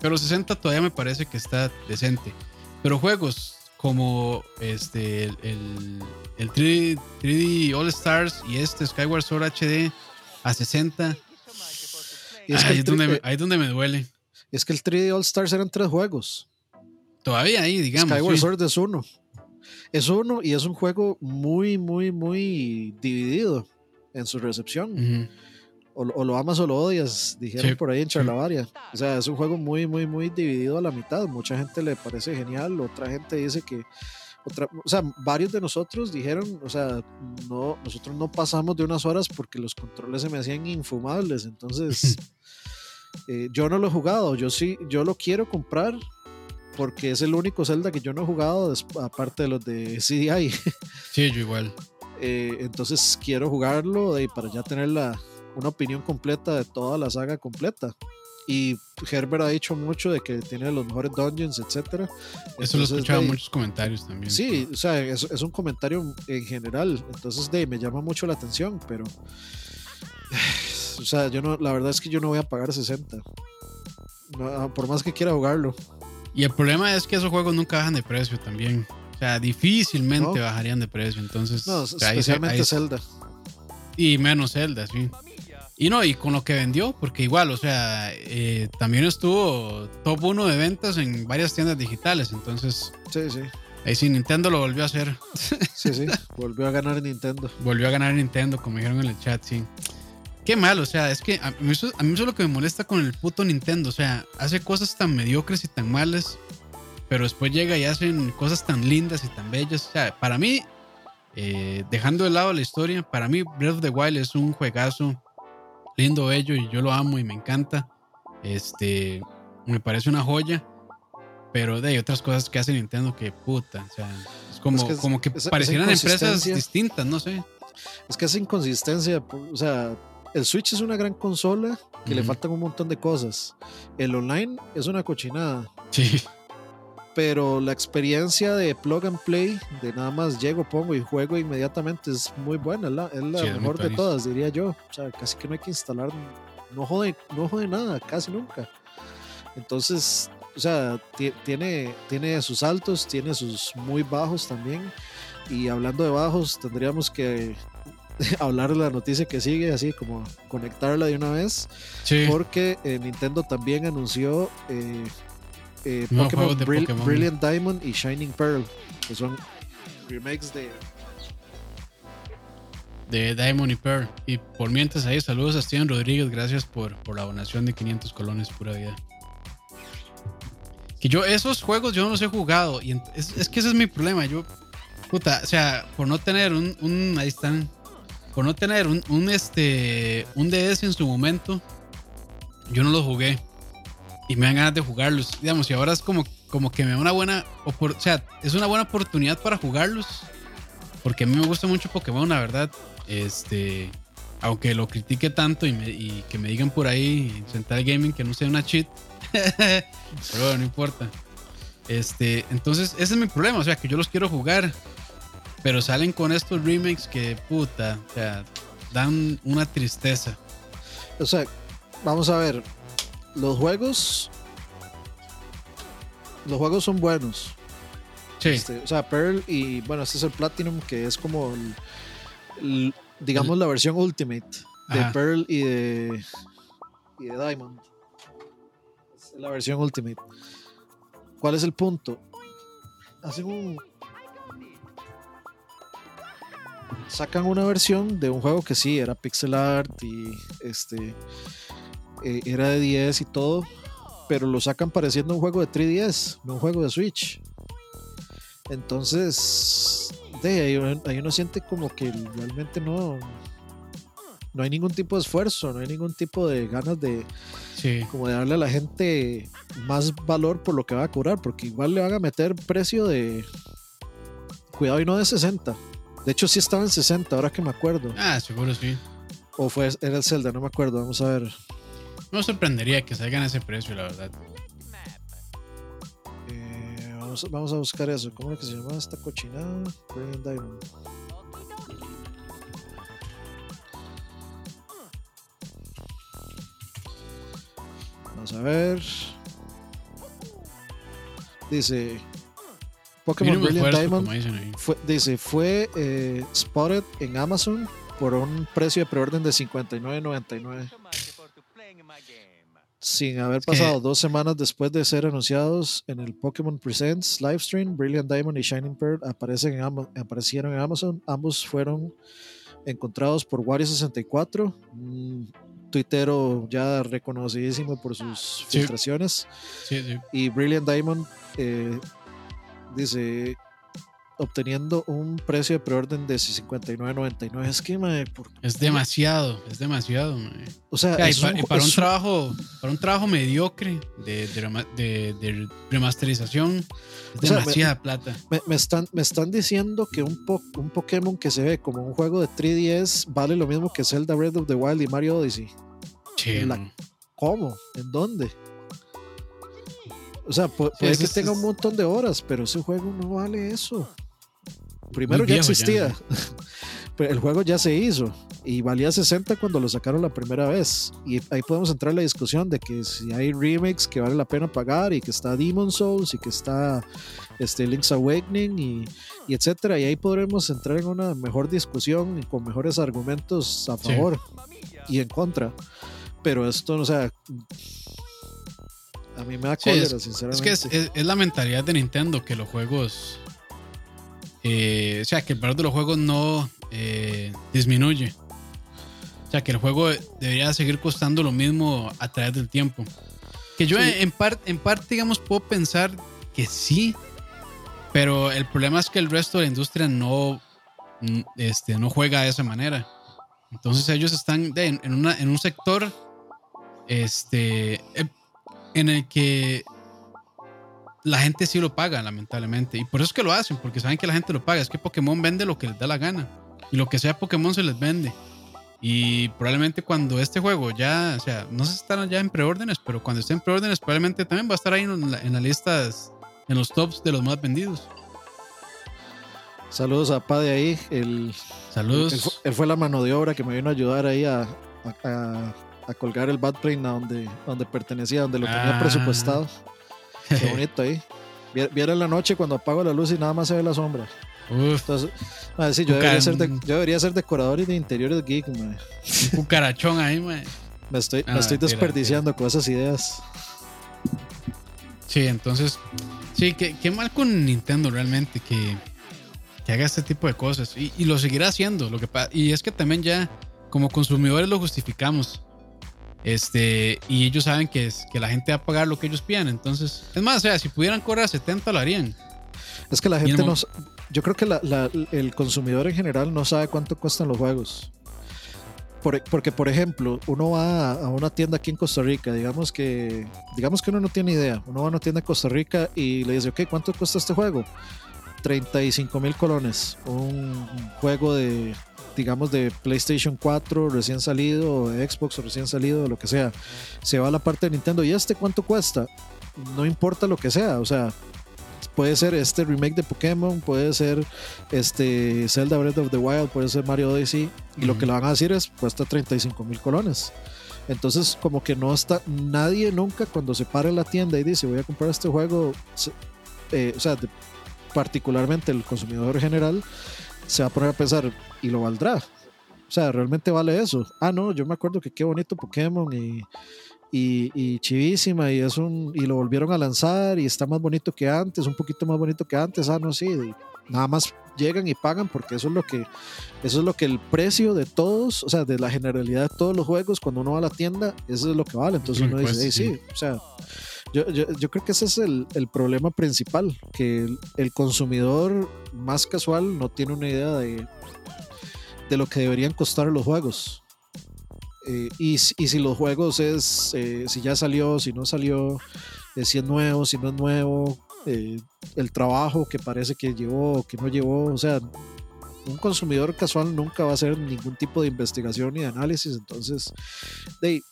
Pero 60 todavía me parece que está decente. Pero juegos como este el, el, el 3D, 3D All Stars y este Skyward Sword HD a 60 Y es que ahí, es donde me, eh, ahí es donde me duele. Es que el 3D All Stars eran tres juegos. Todavía ahí, digamos. Skyward sí. Sword es uno. Es uno y es un juego muy, muy, muy dividido en su recepción. O, lo- o lo amas o lo odias, dijeron Sí, por ahí en sí. Charlavaria. O sea, es un juego muy, muy, muy dividido a la mitad. Mucha gente le parece genial, otra gente dice que. Otra, o sea, varios de nosotros dijeron, o sea, no, nosotros no pasamos de unas horas porque los controles se me hacían infumables. Entonces, eh, yo no lo he jugado. Yo sí, yo lo quiero comprar porque es el único Zelda que yo no he jugado, aparte de los de CDI. Sí, yo igual. Eh, entonces quiero jugarlo de, para ya tener la, una opinión completa de toda la saga completa. Y Herbert ha dicho mucho de que tiene los mejores dungeons, etcétera. Eso lo he escuchado en muchos comentarios también. Sí, o sea, es, es un comentario en general. Entonces, de, me llama mucho la atención, pero. O sea, yo no, la verdad es que yo no voy a pagar 60. No, por más que quiera jugarlo. Y el problema es que esos juegos nunca bajan de precio también. O sea, difícilmente No. bajarían de precio. Entonces, No, o sea, ahí se- especialmente ahí Zelda. Y menos Zelda, sí. Y no, y con lo que vendió, porque igual, o sea, eh, también estuvo top 1 de ventas en varias tiendas digitales. Entonces, Sí, sí. ahí sí, Nintendo lo volvió a hacer. Sí, sí. Volvió a ganar Nintendo. Volvió a ganar Nintendo, como dijeron en el chat, sí. Qué mal, o sea, es que a mí, eso, a mí eso es lo que me molesta con el puto Nintendo. O sea, hace cosas tan mediocres y tan malas, pero después llega y hacen cosas tan lindas y tan bellas. O sea, para mí, eh, dejando de lado la historia, para mí Breath of the Wild es un juegazo lindo, bello y yo lo amo y me encanta. Este, me parece una joya. Pero de hay otras cosas que hace Nintendo que puta, o sea, es como, Es que como que parecieran empresas distintas, no sé. Es que esa inconsistencia, o sea, el Switch es una gran consola que le faltan un montón de cosas. El online es una cochinada, Sí. pero la experiencia de plug and play, de nada más llego, pongo y juego inmediatamente, es muy buena, es la, es la Sí, mejor de todas, diría yo. O sea, casi que no hay que instalar, no jode, no jode nada, casi nunca. Entonces, o sea, ti- tiene, tiene sus altos, tiene sus muy bajos también. Y hablando de bajos, tendríamos que hablar de la noticia que sigue, así como conectarla de una vez, Sí. porque eh, Nintendo también anunció eh, eh, Nuevos Pokémon, Brill- Pokémon. Brilliant Diamond y Shining Pearl, que son remakes de... de Diamond y Pearl. Y por mientras ahí, saludos a Steven Rodríguez, gracias por, por la donación de 500 colones, pura vida. Que yo, esos juegos yo no los he jugado. Y es, es que ese es mi problema. Yo, puta, o sea, por no tener un, un ahí están, por no tener un, un, este, un DS en su momento, yo no los jugué. Y me dan ganas de jugarlos. Digamos, y ahora es como, como que me da una buena, o sea, es una buena oportunidad para jugarlos. Porque a mí me gusta mucho Pokémon, la verdad. Este, aunque lo critique tanto y, me- que me digan por ahí en Central Gaming que no sea una cheat. Pero bueno, no importa. Este, entonces, ese es mi problema. O sea, que yo los quiero jugar. Pero salen con estos remakes que puta. O sea, dan una tristeza. O sea, vamos a ver, los juegos... Los juegos son buenos. Sí, Este, o sea, Pearl y bueno, este es el Platinum, que es como, el- el- digamos, la versión Ultimate de Ajá. Pearl y de, y de Diamond. Es la versión Ultimate. ¿Cuál es el punto? Hacen un. Sacan una versión de un juego que sí era pixel art y este eh, era de 10 y todo, pero lo sacan pareciendo un juego de 3DS, no un juego de Switch. Entonces, de ahí, uno- ahí uno siente como que realmente no, no hay ningún tipo de esfuerzo, no hay ningún tipo de ganas de, sí. como de darle a la gente más valor por lo que va a cobrar, porque igual le van a meter precio de, cuidado y no de 60. De hecho, sí estaba en 60, ahora que me acuerdo. Ah, seguro sí. O fue, era el Zelda, no me acuerdo. Vamos a ver. No me sorprendería que salgan a ese precio, la verdad. Eh, vamos, vamos a buscar eso. ¿Cómo es que se llama esta cochinada? Brilliant Diamond. Vamos a ver. Dice Pokémon Brilliant Diamond fue, dice, fue eh, spotted en Amazon por un precio de preorden de 59.99. sin haber pasado dos semanas después de ser anunciados en el Pokémon Presents livestream, Brilliant Diamond y Shining Pearl aparecen en aparecieron en Amazon. Ambos fueron encontrados por Wario64, un tuitero ya reconocidísimo por sus filtraciones. Y Brilliant Diamond eh, dice obteniendo un precio de preorden de 59.99. Es que, Es demasiado, es demasiado, O sea, y, para, un, trabajo, para un trabajo mediocre de, de, remasterización, es demasiada plata. Me, están, me están diciendo que un, un Pokémon que se ve como un juego de 3DS vale lo mismo que Zelda Breath of the Wild y Mario Odyssey. ¿Cómo? ¿En dónde? O sea, puede, que tenga un montón de horas, pero ese juego no vale eso primero ya existía. el juego ya se hizo y valía 60 cuando lo sacaron la primera vez. Y ahí podemos entrar en la discusión de que si hay remakes que vale la pena pagar y que está Demon Souls y que está este, Link's Awakening y, y etcétera. Y ahí podremos entrar en una mejor discusión y con mejores argumentos a favor y en contra. Pero esto, o sea, a mí me da cólera, sinceramente. Es que es la mentalidad de Nintendo que los juegos eh, o sea, que el valor de los juegos no eh, disminuye. O sea, que el juego debería seguir costando lo mismo a través del tiempo. Que yo en, parte, en parte, digamos, puedo pensar que sí, pero el problema es que el resto de la industria no, este, no juega de esa manera. Entonces ellos están en, en un sector este, eh, en el que la gente sí lo paga, lamentablemente. Y por eso es que lo hacen, porque saben que la gente lo paga. Es que Pokémon vende lo que les da la gana. Y lo que sea Pokémon se les vende. Y probablemente cuando este juego ya, o sea, no sé si están ya en preórdenes, pero cuando esté en preórdenes, probablemente también va a estar ahí en, las listas, en los tops de los más vendidos. Saludos a Pa de ahí. El, Saludos. Él, fue la mano de obra que me vino a ayudar ahí a, a, colgar el Bad Plane a donde, donde pertenecía, donde lo tenía ah. presupuestado. Qué bonito ahí. Viera la noche cuando apago la luz y nada más se ve la sombra. Entonces, yo, debería ser yo, debería ser decorador y de interiores geek, Un cucarachón ahí, Me estoy, me ah, estoy desperdiciando con esas ideas. Sí, entonces, sí, qué, mal con Nintendo realmente que, que haga este tipo de cosas. Y, y, lo seguirá haciendo. Lo que y es que también ya, como consumidores, lo justificamos. Este, y ellos saben que, es, que la gente va a pagar lo que ellos pidan. Entonces, es más, o sea, si pudieran cobrar 70 lo harían. Es que la gente no. Yo creo que el consumidor en general no sabe cuánto cuestan los juegos. porque, por ejemplo, uno va a una tienda aquí en Costa Rica, digamos que, digamos que uno no tiene idea. Uno va a una tienda en Costa Rica y le dice, ok, ¿cuánto cuesta este juego? 35 mil colones. Un juego de digamos, de PlayStation 4 recién salido, o de Xbox recién salido, lo que sea, se va a la parte de Nintendo. ¿Y este cuánto cuesta? No importa lo que sea, o sea, puede ser este remake de Pokémon, puede ser este Zelda Breath of the Wild, puede ser Mario Odyssey, y lo que le van a decir es cuesta 35 mil colones. Entonces, como que no está nadie nunca cuando se para en la tienda y dice voy a comprar este juego, eh, o sea, particularmente el consumidor general, se va a poner a pensar, ¿y lo valdrá? O sea, ¿realmente vale eso? Ah, no, yo me acuerdo que qué bonito Pokémon y, y, chivísima y es un y lo volvieron a lanzar y está más bonito que antes, un poquito más bonito que antes. Ah, no, sí, nada más llegan y pagan porque eso es lo que eso es lo que el precio de todos, o sea, de la generalidad de todos los juegos cuando uno va a la tienda, eso es lo que vale. Entonces uno dice, pues, sí, o sea, yo, yo, creo que ese es el, el problema principal, que el, consumidor más casual no tiene una idea de, de lo que deberían costar los juegos. Eh, y, y, si los juegos es, eh, si ya salió, si no salió, eh, si es nuevo, si no es nuevo, el trabajo que parece que llevó, que no llevó, o sea, un consumidor casual nunca va a hacer ningún tipo de investigación ni de análisis, entonces, de,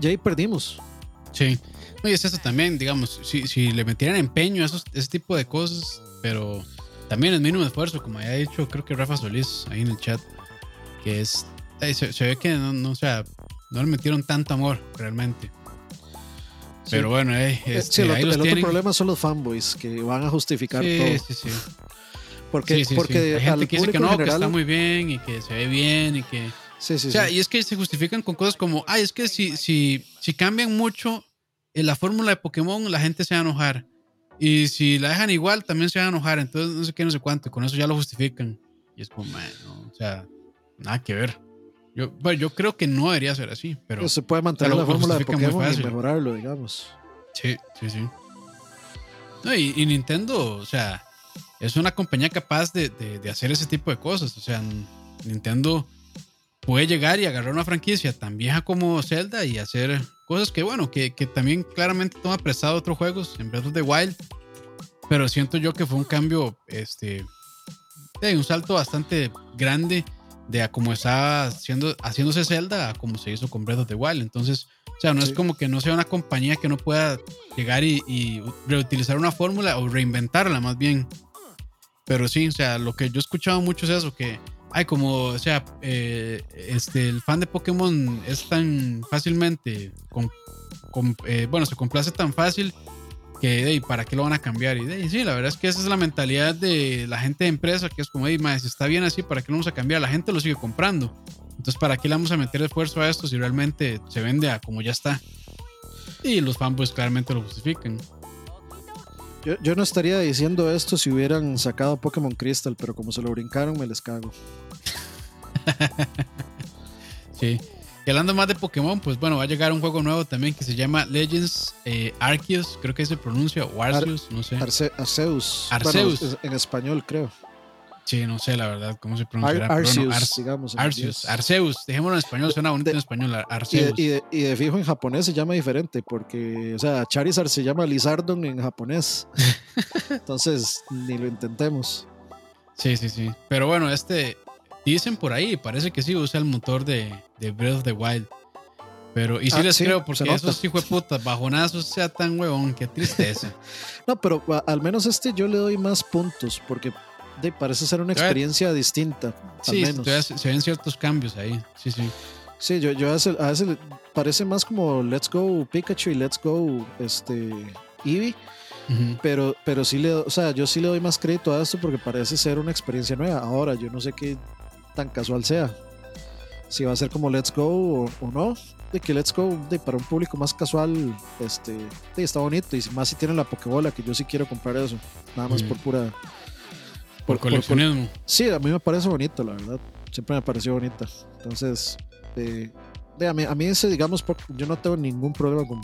ya ahí perdimos. Sí, y es eso también, digamos, si, si le metieran empeño a esos, ese tipo de cosas, pero también el mínimo esfuerzo, como ha dicho, creo que Rafa Solís ahí en el chat, que es, se, ve que no, no, o sea, no le metieron tanto amor realmente. Pero bueno, eh, este, el, otro, problema son los fanboys que van a justificar todo. Sí, sí, Porque, porque Hay gente que dice que no, que está muy bien y que se ve bien y que Sí, sí, O sea, sí. y es que se justifican con cosas como, ay, es que si, si, si cambian mucho en la fórmula de Pokémon, la gente se va a enojar. Y si la dejan igual, también se van a enojar. Entonces, no sé qué, no sé cuánto. y Con eso ya lo justifican. Y es como, man, no, o sea, nada que ver. Yo, bueno, yo creo que no debería ser así, pero Pues se puede mantener lo- la lo fórmula de Pokémon y mejorarlo, digamos. sí, sí, sí. No, y, y Nintendo, o sea, es una compañía capaz de, de- de hacer ese tipo de cosas. O sea, Nintendo puede llegar y agarrar una franquicia tan vieja como Zelda y hacer cosas que, bueno, que, que también claramente toma prestado otros juegos en Breath of the Wild. Pero siento yo que fue un cambio, este, de un salto bastante grande de a cómo estaba haciendo, haciéndose Zelda a cómo se hizo con Breath of the Wild. Entonces, o sea, no Sí. es como que no sea una compañía que no pueda llegar y, y reutilizar una fórmula o reinventarla más bien. Pero sí, o sea, lo que yo he escuchado mucho es eso, que hay como, o sea, eh, este, el fan de Pokémon es tan fácilmente, eh, bueno, se complace tan fácil que, de, ¿para qué lo van a cambiar? Y ahí, sí, la verdad es que esa es la mentalidad de la gente de empresa, que es como, hey, si está bien así, ¿para qué lo vamos a cambiar? La gente lo sigue comprando. Entonces, ¿para qué le vamos a meter esfuerzo a esto si realmente se vende a como ya está? Y los fanboys claramente lo justifican. Yo, yo no estaría diciendo esto si hubieran sacado Pokémon Crystal, pero como se lo brincaron, me les cago. Sí. Y hablando más de Pokémon, pues bueno, va a llegar un juego nuevo también que se llama Legends eh, Arceus, creo que se pronuncia, o Arceus, no sé. Arce- Arceus. Arceus. Bueno, en español, creo. Sí, no sé la verdad cómo se Ar- pronunciará. Arceus, bueno, Ar- digamos. en Arceus. Arceus, dejémoslo en español, suena bonito De- en español, Ar- Y de, Arceus. y, de, y de fijo en japonés se llama diferente, porque, o sea, Charizard se llama Lizardon en japonés. Entonces, ni lo intentemos. Sí, sí, sí. Pero bueno, este, dicen por ahí, parece que sí usa el motor de, de Breath of the Wild. Pero, y sí Ah, les sí, creo, porque esos hijos de putas bajonazos sea tan huevón, qué tristeza. No, pero a- al menos este yo le doy más puntos, porque de, parece ser una experiencia distinta. sí, al menos. se, se ven ciertos cambios ahí. Sí, sí. Sí, yo, yo a veces, a veces parece más como Let's Go Pikachu y Let's Go este, Eevee, pero, pero sí le, o sea, yo sí le doy más crédito a esto porque parece ser una experiencia nueva. Ahora, yo no sé qué tan casual sea. Si va a ser como Let's Go o, o no. De que Let's Go, de, para un público más casual, este, de, está bonito. Y más si tiene la Pokébola, que yo sí quiero comprar eso. Nada más por pura. Por, coleccionismo. Sí, a mí me parece bonito, la verdad. Siempre me pareció bonita. Entonces, eh, a, mí, a mí ese, digamos, yo no tengo ningún problema con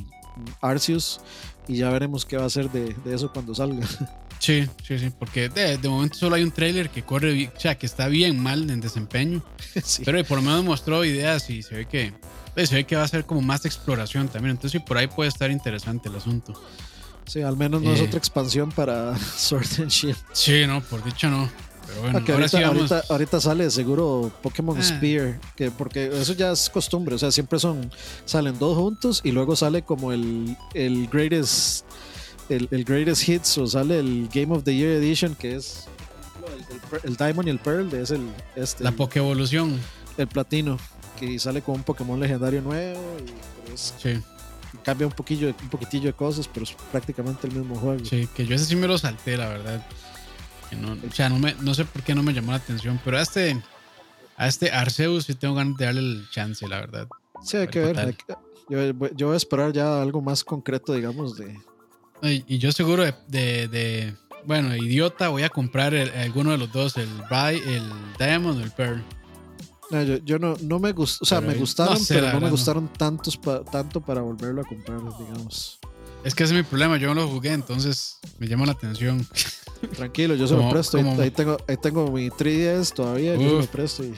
Arceus y ya veremos qué va a hacer de, de eso cuando salga. Sí, sí, sí, porque de, de momento solo hay un trailer que corre, o sea, que está bien mal en desempeño, Sí. pero por lo menos mostró ideas y se ve que se ve que va a ser como más exploración también, entonces por ahí puede estar interesante el asunto. Sí, al menos no es otra expansión para Sword and Shield. Sí, no, por dicho no, pero bueno, Ah, ahora ahorita, sí vamos. ahorita, ahorita sale seguro Pokémon Ah. Spear, que porque eso ya es costumbre, o sea, siempre son, salen dos juntos y luego sale como el, el greatest, el, el greatest hits o sale el Game of the Year Edition, que es el, el Diamond y el Pearl, es el, este, La el, Pokevolución, el platino, que sale con un Pokémon legendario nuevo y pues, sí, cambia un poquillo, un poquitillo de cosas, pero es prácticamente el mismo juego. sí, que yo ese sí me lo salté, la verdad. Que no, o sea, no, me, no sé por qué no me llamó la atención, pero a este, a este Arceus sí tengo ganas de darle el chance, la verdad. Sí, hay que ver hay que- yo, voy- yo voy a esperar ya algo más concreto, digamos, de, Y, y yo seguro de, de- de- bueno, idiota, voy a comprar el- alguno de los dos, el Buy, el Diamond o el Pearl. No, yo, yo no, no me gustó, o sea, Pero me gustaron, no sé, pero no me no. gustaron tantos pa- tanto para volverlo a comprar, digamos. Es que ese es mi problema, yo no lo jugué, entonces me llama la atención. Tranquilo, yo se lo presto. Ahí- tengo, ahí tengo mi 3DS todavía, yo se lo presto. Y,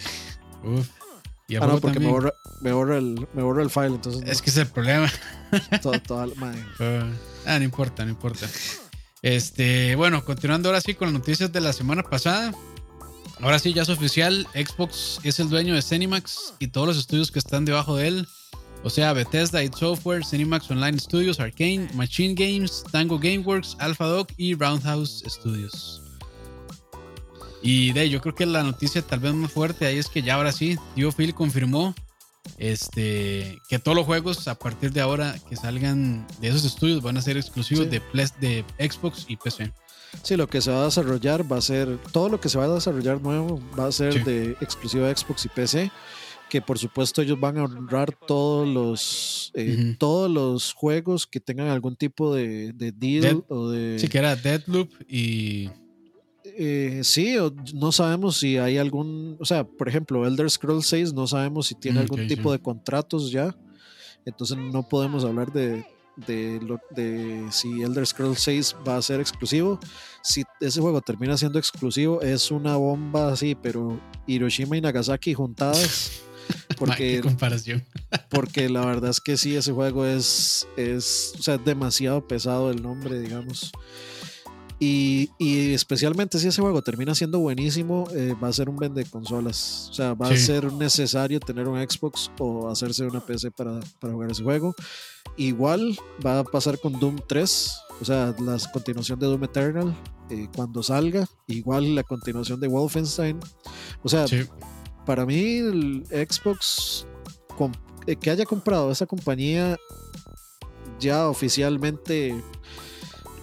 Uf. Y ah, no, porque me borra, me, borra el, me borra el file, entonces no, Es que ese es el problema. todo- la- madre. Ah, no importa, no importa. Este, bueno, continuando ahora sí con las noticias de la semana pasada. Ahora sí, ya es oficial, Xbox es el dueño de Cinemax y todos los estudios que están debajo de él. O sea, Bethesda id Software, Cinemax Online Studios, Arcane, Machine Games, Tango Gameworks, AlphaDog y Roundhouse Studios. Y de yo creo que la noticia tal vez más fuerte ahí es que ya ahora sí, Dio Phil confirmó este, que todos los juegos a partir de ahora que salgan de esos estudios van a ser exclusivos Sí. de, de Xbox y PC. Sí, lo que se va a desarrollar va a ser, todo lo que se va a desarrollar nuevo va a ser Sí. de exclusiva Xbox y PC, que por supuesto ellos van a honrar todos los eh, todos los juegos que tengan algún tipo de, de deal o de sí que era Deadloop y eh, sí, no sabemos si hay algún, o sea, por ejemplo, Elder Scrolls 6 no sabemos si tiene mm, algún tipo de contratos ya, entonces no podemos hablar de, de, lo, de si Elder Scrolls 6 va a ser exclusivo. Si ese juego termina siendo exclusivo, es una bomba así, pero Hiroshima y Nagasaki juntadas. Porque, comparación. porque la verdad es que sí, ese juego es, es, o sea, demasiado pesado el nombre, digamos. Y, y, especialmente si ese juego termina siendo buenísimo, eh, va a ser un vende consolas. O sea, va a ser necesario tener un Xbox o hacerse una PC para, para, jugar ese juego. Igual va a pasar con Doom 3, o sea, la continuación de Doom Eternal eh, cuando salga. Igual la continuación de Wolfenstein. O sea, para mí el Xbox eh, que haya comprado esa compañía ya oficialmente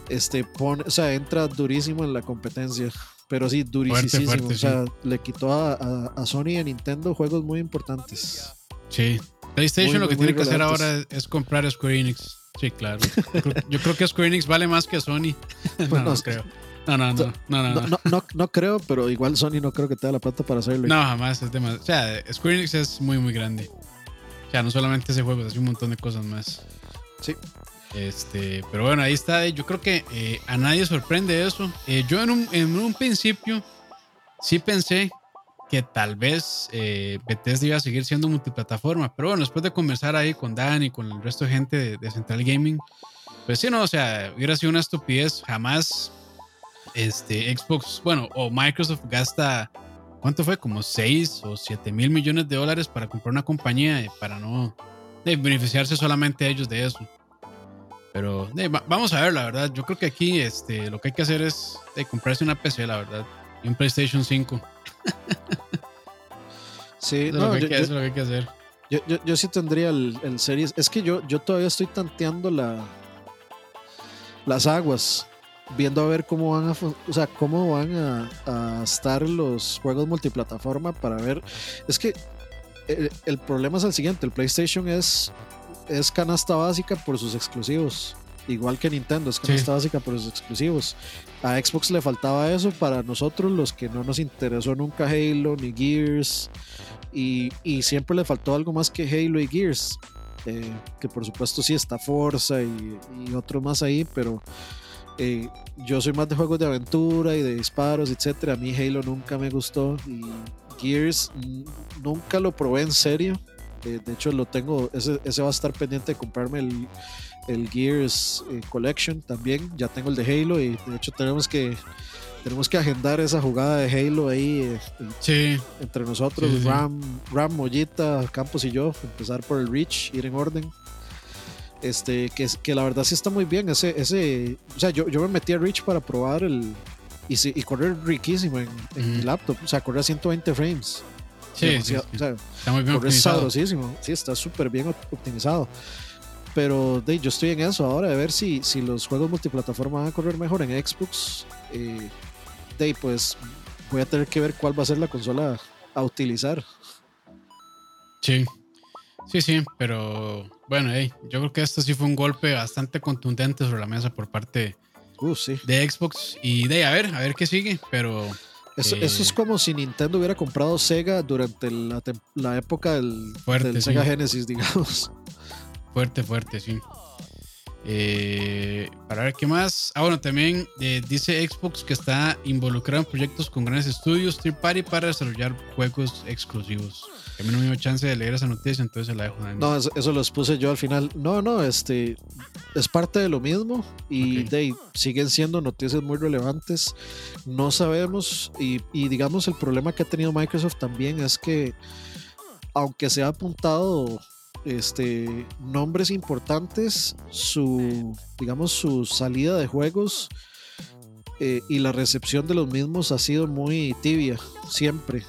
este pone, o sea, entra durísimo en la competencia. Pero sí, durísimo. o sea, le quitó a, a, Sony y a Nintendo juegos muy importantes. Sí. PlayStation lo que tiene que hacer ahora es, comprar Square Enix. Sí, claro. Yo creo, que Square Enix vale más que Sony. Pues no, creo. No no no, no, no, no, no, creo, pero igual Sony no creo que tenga la plata para hacerlo. No, jamás. Es demasiado. O sea, Square Enix es muy, muy grande. O sea, no solamente ese juego, es un montón de cosas más. Sí. Este, pero bueno, ahí está. Yo creo que eh, a nadie sorprende eso. Eh, yo en un, en un, principio sí pensé que tal vez eh, Bethesda iba a seguir siendo multiplataforma. Pero bueno, después de conversar ahí con Dan y con el resto de gente de, Central Gaming, pues sí, no, o sea, hubiera sido una estupidez. Jamás este, Xbox, bueno, o Microsoft gasta, ¿cuánto fue? Como 6 o 7 mil millones de dólares para comprar una compañía para no beneficiarse solamente ellos de eso. Pero vamos a ver, la verdad. Yo creo que aquí este, lo que hay que hacer es comprarse una PC, la verdad. Y un PlayStation 5. sí, eso, no, es, lo que, yo, hay que hacer. Yo, yo, sí tendría el, el, Series. Es que yo, yo todavía estoy tanteando la, las aguas. Viendo a ver cómo van a, o sea, cómo van a, a estar los juegos multiplataforma para ver. Es que el, el problema es el siguiente: el PlayStation es es canasta básica por sus exclusivos. Igual que Nintendo, es canasta básica por sus exclusivos. A Xbox le faltaba eso para nosotros, los que no nos interesó nunca Halo ni Gears. Y, siempre le faltó algo más que Halo y Gears. Eh, que por supuesto sí está Forza y, y otro más ahí, pero eh, yo soy más de juegos de aventura y de disparos, etcétera. A mí Halo nunca me gustó y Gears nunca lo probé en serio. Eh, de hecho, lo tengo, ese, ese, va a estar pendiente de comprarme el, el Gears eh, Collection también. Ya tengo el de Halo y de hecho tenemos que tenemos que agendar esa jugada de Halo ahí eh, entre nosotros, Ram, Ram, Mollita, Campos y yo, empezar por el Reach, ir en orden. Este, que, que la verdad sí está muy bien. Ese, ese, o sea, yo, yo me metí a Reach para probar el y, y correr riquísimo en, en mi laptop. O sea, correr a 120 frames. Sí, está muy bien optimizado. Sí, está súper bien optimizado. Pero de, yo estoy en eso ahora, de ver si, si los juegos multiplataforma van a correr mejor en Xbox. Eh, de, pues voy a tener que ver cuál va a ser la consola a utilizar. Sí, sí, sí, pero bueno, yo creo que esto sí fue un golpe bastante contundente sobre la mesa por parte uh, sí. de Xbox. Y de a ver, a ver qué sigue, pero eso, es como si Nintendo hubiera comprado Sega durante la, época del, Sega Genesis, digamos. Fuerte, fuerte, sí. Eh, para ver qué más. Ah, bueno, también eh, dice Xbox que está involucrado en proyectos con grandes estudios third party para desarrollar juegos exclusivos. a mí no me dio chance de leer esa noticia, entonces la dejo. No, eso, eso, los puse yo al final. No, no, este es parte de lo mismo y de, siguen siendo noticias muy relevantes. No sabemos y, y digamos el problema que ha tenido Microsoft también es que aunque se ha apuntado este, nombres importantes, su, digamos, su salida de juegos eh, y la recepción de los mismos ha sido muy tibia, siempre.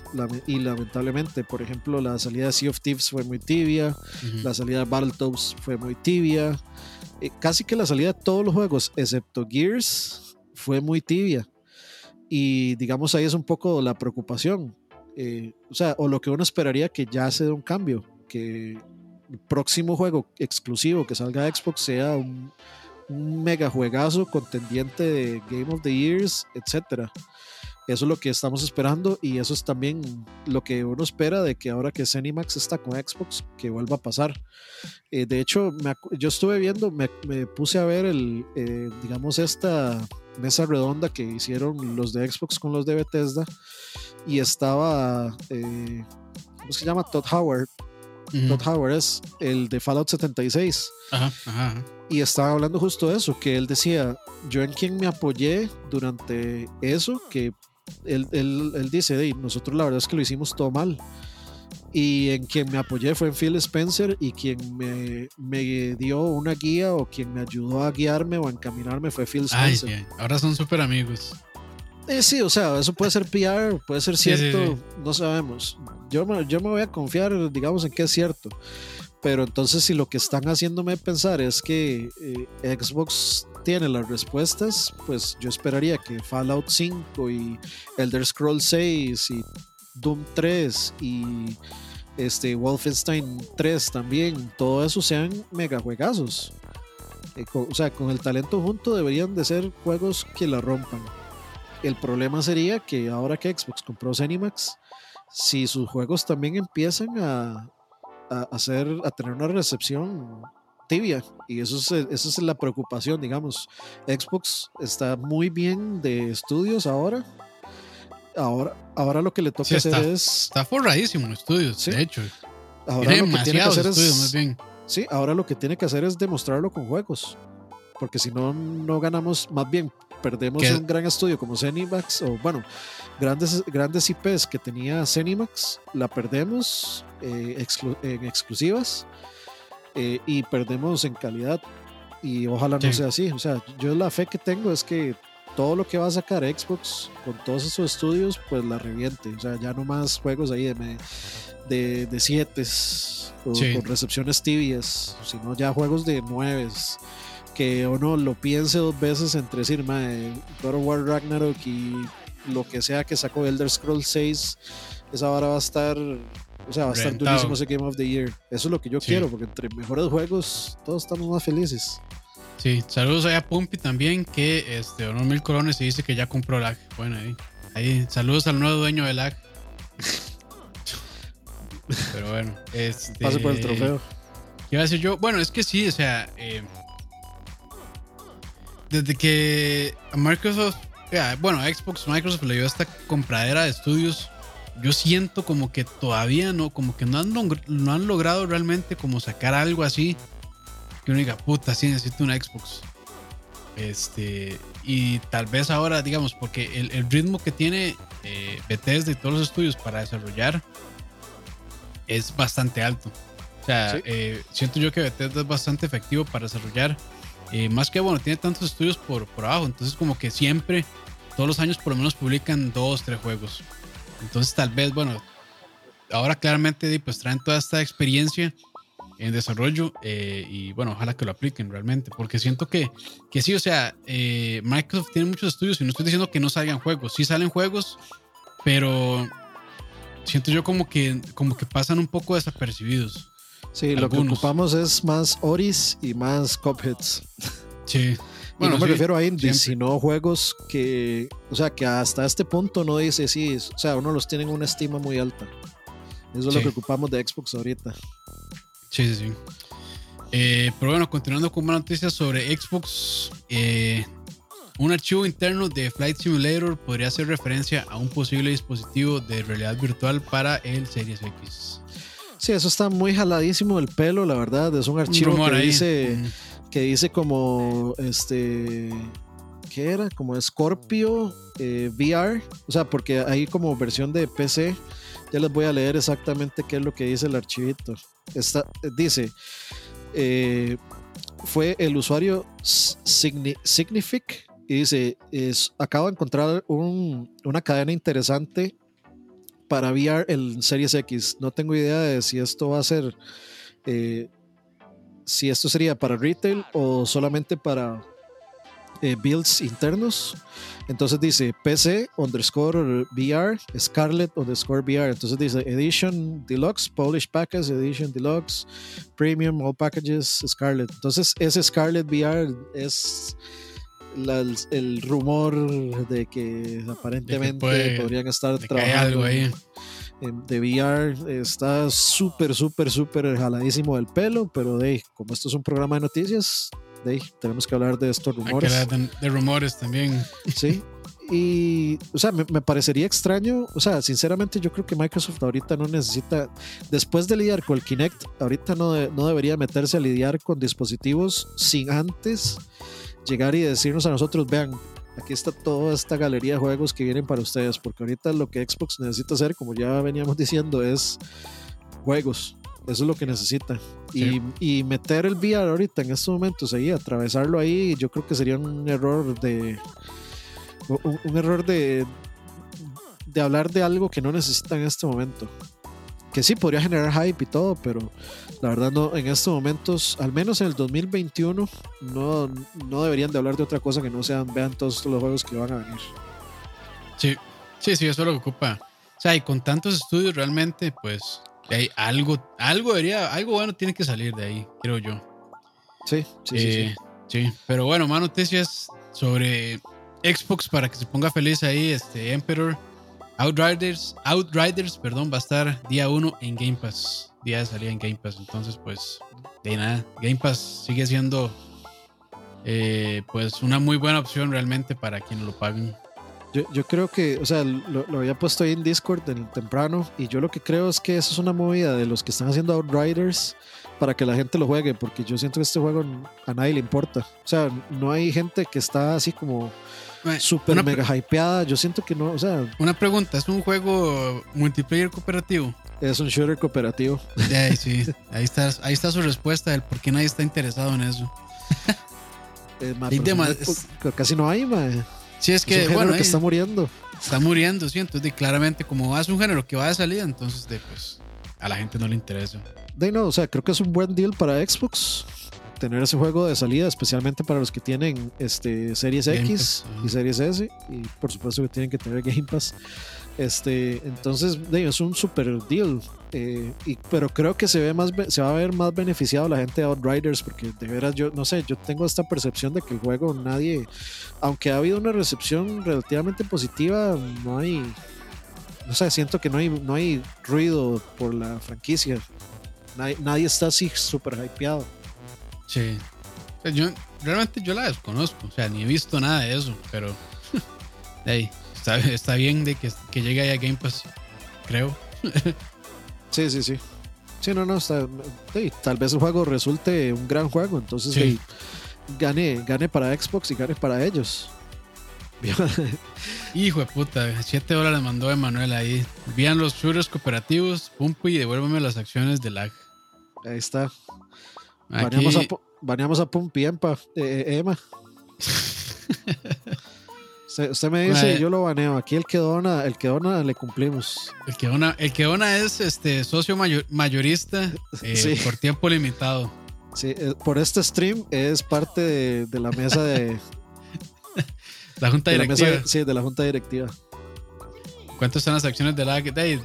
y lamentablemente, por ejemplo, la salida de Sea of Thieves fue muy tibia, la salida de Battletoads fue muy tibia. Eh, casi que la salida de todos los juegos, excepto Gears, fue muy tibia. Y digamos, ahí es un poco la preocupación eh, o sea, o lo que uno esperaría que ya se dé un cambio, que próximo juego exclusivo que salga a Xbox sea un, mega juegazo contendiente de Game of the Years, etcétera. Eso es lo que estamos esperando y eso es también lo que uno espera de que ahora que Zenimax está con Xbox, que vuelva a pasar. Eh, de hecho, yo estuve viendo, me, puse a ver el, eh, digamos, esta mesa redonda que hicieron los de Xbox con los de Bethesda y estaba, eh, ¿cómo se llama? Todd Howard. Todd Howard es el de Fallout 76. Y estaba hablando justo de eso, que él decía, yo en quien me apoyé durante eso, que él, él, dice, nosotros la verdad es que lo hicimos todo mal. Y en quien me apoyé fue en Phil Spencer y quien me, me dio una guía o quien me ayudó a guiarme o a encaminarme fue Phil Spencer. ahora son súper amigos. Eh, sí, o sea, eso puede ser PR, puede ser cierto, no sabemos. Yo, yo me voy a confiar, digamos, en que es cierto. Pero entonces si lo que están haciéndome pensar es que eh, Xbox tiene las respuestas, pues yo esperaría que Fallout 5 y Elder Scrolls 6 y Doom 3 y este Wolfenstein 3 también, todo eso sean mega juegazos. Eh, o sea, con el talento junto deberían de ser juegos que la rompan. El problema sería que ahora que Xbox compró Zenimax, si sus juegos también empiezan a, a, hacer, a tener una recepción tibia y eso es, eso es la preocupación, digamos. Xbox está muy bien de estudios ahora. Ahora, ahora lo que le toca hacer es. Está forradísimo en estudios, de hecho. Ahora lo que tiene que hacer es. Sí, ahora lo que tiene que hacer es demostrarlo con juegos. Porque si no, no ganamos, más bien perdemos un gran estudio como Zenimax, o bueno, grandes, grandes IPs que tenía Zenimax, la perdemos eh, en exclusivas eh, y perdemos en calidad. Y ojalá no sea así. O sea, yo la fe que tengo es que todo lo que va a sacar Xbox con todos esos estudios, pues la reviente. O sea, ya no más juegos ahí de, de, de siete o con recepciones tibias, sino ya juegos de nueves. Que uno lo piense dos veces entre decir, mae, God of War Ragnarok y lo que sea que sacó Elder Scrolls 6, esa hora va a estar o sea, va a estar durísimo ese Game of the Year. Eso es lo que yo quiero, porque entre mejores juegos, todos estamos más felices. Sí, saludos a Pumpy también, que este, Honor Mil Colones y dice que ya compró lag. Bueno, ahí, ahí, saludos al nuevo dueño de lag. Pero bueno, este. Pase por el trofeo. ¿Qué iba a decir yo? Bueno, es que sí, o sea, eh, desde que Microsoft, bueno, Xbox, Microsoft le dio esta compradera de estudios yo siento como que todavía no, como que no han, no han logrado realmente como sacar algo así que uno diga, puta, sí necesito una Xbox. Este, y tal vez ahora, digamos, porque el, ritmo que tiene eh, Bethesda y todos los estudios para desarrollar es bastante alto. O sea, eh, siento yo que Bethesda es bastante efectivo para desarrollar. Eh, más que bueno, tiene tantos estudios por, por abajo. Entonces, como que siempre, todos los años por lo menos publican dos, tres juegos. Entonces tal vez, bueno, ahora claramente pues traen toda esta experiencia en desarrollo eh, y bueno, ojalá que lo apliquen realmente, porque siento que, que sí, o sea, eh, Microsoft tiene muchos estudios y no estoy diciendo que no salgan juegos, sí salen juegos, pero siento yo como que, como que pasan un poco desapercibidos. Sí, lo que ocupamos es más Oris y más Cupheads. Sí. Bueno, no me refiero a indies, sino juegos que, o sea, que hasta este punto no dice, sí, o sea, uno los tiene en una estima muy alta. Eso es lo que ocupamos de Xbox ahorita. Sí, sí, sí. Eh, pero bueno, continuando con más noticias sobre Xbox, eh, un archivo interno de Flight Simulator podría hacer referencia a un posible dispositivo de realidad virtual para el Series X. Sí, eso está muy jaladísimo el pelo, la verdad. Es un archivo que dice que dice como este ¿qué era? Como Scorpio eh, VR, o sea, porque hay como versión de PC. Ya les voy a leer exactamente qué es lo que dice el archivito. Está, dice, eh, fue el usuario Signific y dice, es, acabo de encontrar una cadena interesante para VR el Series X. No tengo idea de si esto va a ser eh, si esto sería para retail o solamente para, eh, builds internos. Entonces dice PC underscore VR, Scarlet underscore VR. Entonces dice Edition Deluxe, Polish Package, Edition Deluxe, Premium, All Packages, Scarlet. Entonces ese Scarlet VR es la- el, rumor de que aparentemente puede- podrían estar algo trabajando ahí. en- de VR. Está súper, súper, súper jaladísimo del pelo, pero de como esto es un programa de noticias, de tenemos que hablar de estos Hay que rumores. hablar de, de rumores también. Sí. Y, o sea, me, me parecería extraño, o sea, sinceramente yo creo que Microsoft ahorita no necesita, después de lidiar con el Kinect, ahorita no, de- no debería meterse a lidiar con dispositivos sin antes llegar y decirnos a nosotros, vean, aquí está toda esta galería de juegos que vienen para ustedes, porque ahorita lo que Xbox necesita hacer, como ya veníamos diciendo, es juegos. Eso es lo que necesita. Sí. Y, y meter el VR ahorita en estos momentos ahí, atravesarlo ahí, yo creo que sería un error de, un, un error de, de hablar de algo que no necesita en este momento. Que sí podría generar hype y todo, pero la verdad no, en estos momentos, al menos en el 2021, no, no deberían de hablar de otra cosa que no sean, vean todos los juegos que van a venir. Sí, sí, sí, eso es lo que ocupa. O sea, y con tantos estudios realmente, pues, hay algo, algo debería, algo bueno tiene que salir de ahí, creo yo. Sí, sí, sí, Eh, sí. pero bueno, más noticias sobre Xbox para que se ponga feliz ahí. Este Emperor Outriders, Outriders, perdón, va a estar día 1 en Game Pass. Día de salida en Game Pass. Entonces, pues, de nada. Game Pass sigue siendo eh, pues una muy buena opción realmente para quienes lo paguen. Yo, yo creo que, o sea, lo, había puesto ahí en Discord temprano y yo lo que creo es que eso es una movida de los que están haciendo Outriders para que la gente lo juegue, porque yo siento que este juego a nadie le importa. O sea, no hay gente que está así como Una, mega hypeada. Yo siento que no, o sea, una pregunta, ¿es un juego multiplayer cooperativo? es un shooter cooperativo. Sí, ahí está, ahí está su respuesta del por qué nadie está interesado en eso. Eh, ma, po- casi no hay, ma. Sí, es Es que, un género bueno, que está muriendo. está muriendo, sí, entonces claramente como es un género que va de salida, entonces de, pues a la gente no le interesa. De no, o sea, creo que es un buen deal para Xbox tener ese juego de salida, especialmente para los que tienen este Series Game X Pass, y Series S, y por supuesto que tienen que tener Game Pass. Este, entonces, es un super deal. eh, y, pero creo que se ve más se va a ver más beneficiado la gente de Outriders, porque de veras yo no sé, yo tengo esta percepción de que el juego nadie, aunque ha habido una recepción relativamente positiva, no hay, no sé, siento que no hay, no hay ruido por la franquicia. Nadie, nadie está así súper hypeado. Sí. O sea, yo realmente yo la desconozco, o sea, ni he visto nada de eso, pero ahí, está, está bien de que, que llegue ahí a Game Pass, creo. Sí, sí, sí. Sí, no, no, está, tal vez el juego resulte un gran juego, entonces Sí. gane, gane para Xbox y gane para ellos. Hijo de puta, 7 dólares mandó Emanuel ahí. Vean los shooters cooperativos, pumpu y devuélveme las acciones de lag. Ahí está. Aquí, Baneamos a, baneamos a Pumpi, Empa, eh, eh, Emma. usted, usted me dice y yo lo baneo. Aquí el que dona, el que dona le cumplimos. el que ona, el que ona es este socio mayor- mayorista eh, Sí. por tiempo limitado. Sí, por este stream es parte de, de la mesa de, La junta de la mesa sí, de la junta directiva. ¿Cuántas son las acciones de ahí,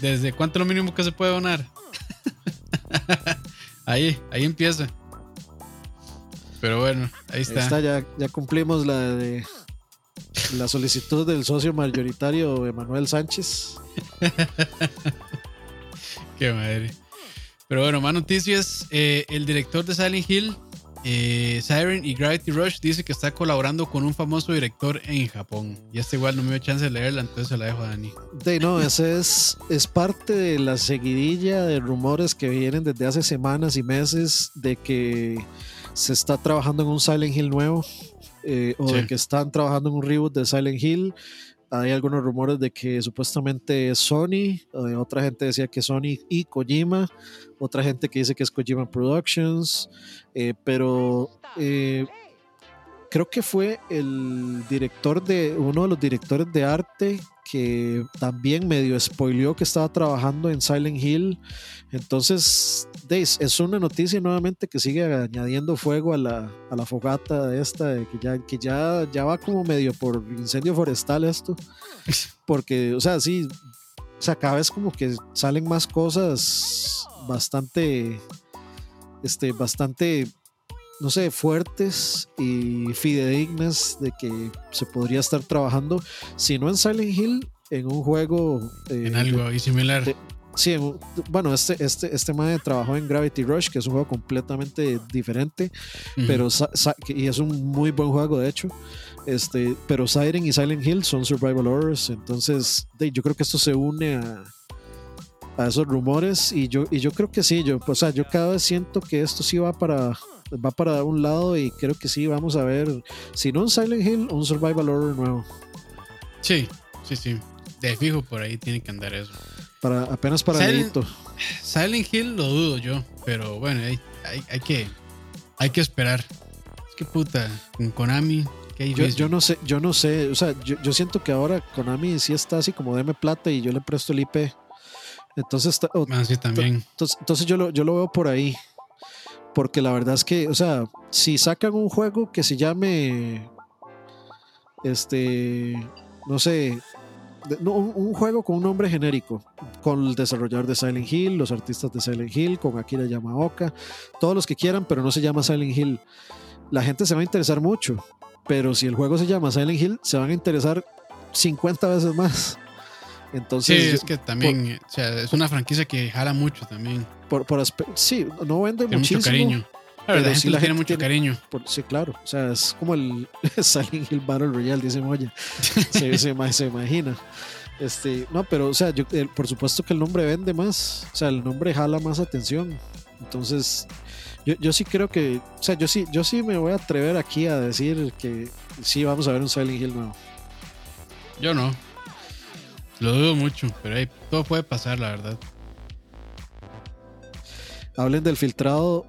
¿Desde cuánto lo mínimo que se puede donar? Ahí, ahí empieza. Pero bueno, ahí Ahí está. está, ya, ya cumplimos la de la solicitud del socio mayoritario Emanuel Sánchez. Qué madre. Pero bueno, más noticias. Eh, el director de Silent Hill, eh, Siren y Gravity Rush, dice que está colaborando con un famoso director en Japón. Y este igual no me dio chance de leerla, entonces se la dejo a Dani. De no, ese es, es parte de la seguidilla de rumores que vienen desde hace semanas y meses de que se está trabajando en un Silent Hill nuevo eh, o de que están trabajando en un reboot de Silent Hill. Hay algunos rumores de que supuestamente es Sony, eh, otra gente decía que Sony y Kojima, otra gente que dice que es Kojima Productions, eh, pero eh, creo que fue el director de, uno de los directores de arte que también medio spoileó que estaba trabajando en Silent Hill. Entonces, es una noticia nuevamente que sigue añadiendo fuego a la, a la fogata de esta, de que, ya, que ya, ya va como medio por incendio forestal esto. Porque, o sea, sí, o sea, cada vez como que salen más cosas bastante, este, bastante no sé, fuertes y fidedignas de que se podría estar trabajando, si no en Silent Hill, en un juego... Eh, en algo similar. sí, bueno, este, este, este man trabajó en Gravity Rush, que es un juego completamente diferente, pero y es un muy buen juego, de hecho. Este, pero Siren y Silent Hill son survival horrors, entonces yo creo que esto se une a, a esos rumores y yo, y yo creo que sí, yo, o sea, yo cada vez siento que esto sí va para, va para un lado y creo que sí, vamos a ver, si no un Silent Hill, un Survival Horror nuevo. Sí, sí, sí. De fijo por ahí tiene que andar eso. Para, apenas para Silent, Silent Hill lo dudo yo, pero bueno, hay, hay, que, hay que esperar. Es que puta, con Konami. Yo, yo, no sé, yo no sé, o sea, yo, yo, siento que ahora Konami sí está así como deme plata y yo le presto el IP. Entonces, ah, sí, también. Entonces, entonces yo, lo, yo lo veo por ahí porque la verdad es que, o sea, si sacan un juego que se llame, este, no sé, un, juego con un nombre genérico, con el desarrollador de Silent Hill, los artistas de Silent Hill, con Akira Yamaoka, todos los que quieran, pero no se llama Silent Hill, la gente se va a interesar mucho, pero si el juego se llama Silent Hill, se van a interesar 50 veces más. Entonces, sí, es que también, o sea, es una franquicia que jala mucho también. Por, por sí, no vende muchísimo. Mucho cariño. Pero, la gente tiene mucho cariño. sí, claro. O sea, es como el Silent Hill Battle Royale, dice Moya. se, se, se, imagina. Este, no, pero, o sea, yo, por supuesto que el nombre vende más. O sea, el nombre jala más atención. Entonces, yo, yo sí creo que, o sea, yo sí, yo sí me voy a atrever aquí a decir que sí vamos a ver un Silent Hill nuevo. Yo no. Lo dudo mucho, pero ahí todo puede pasar, la verdad. Hablen del filtrado,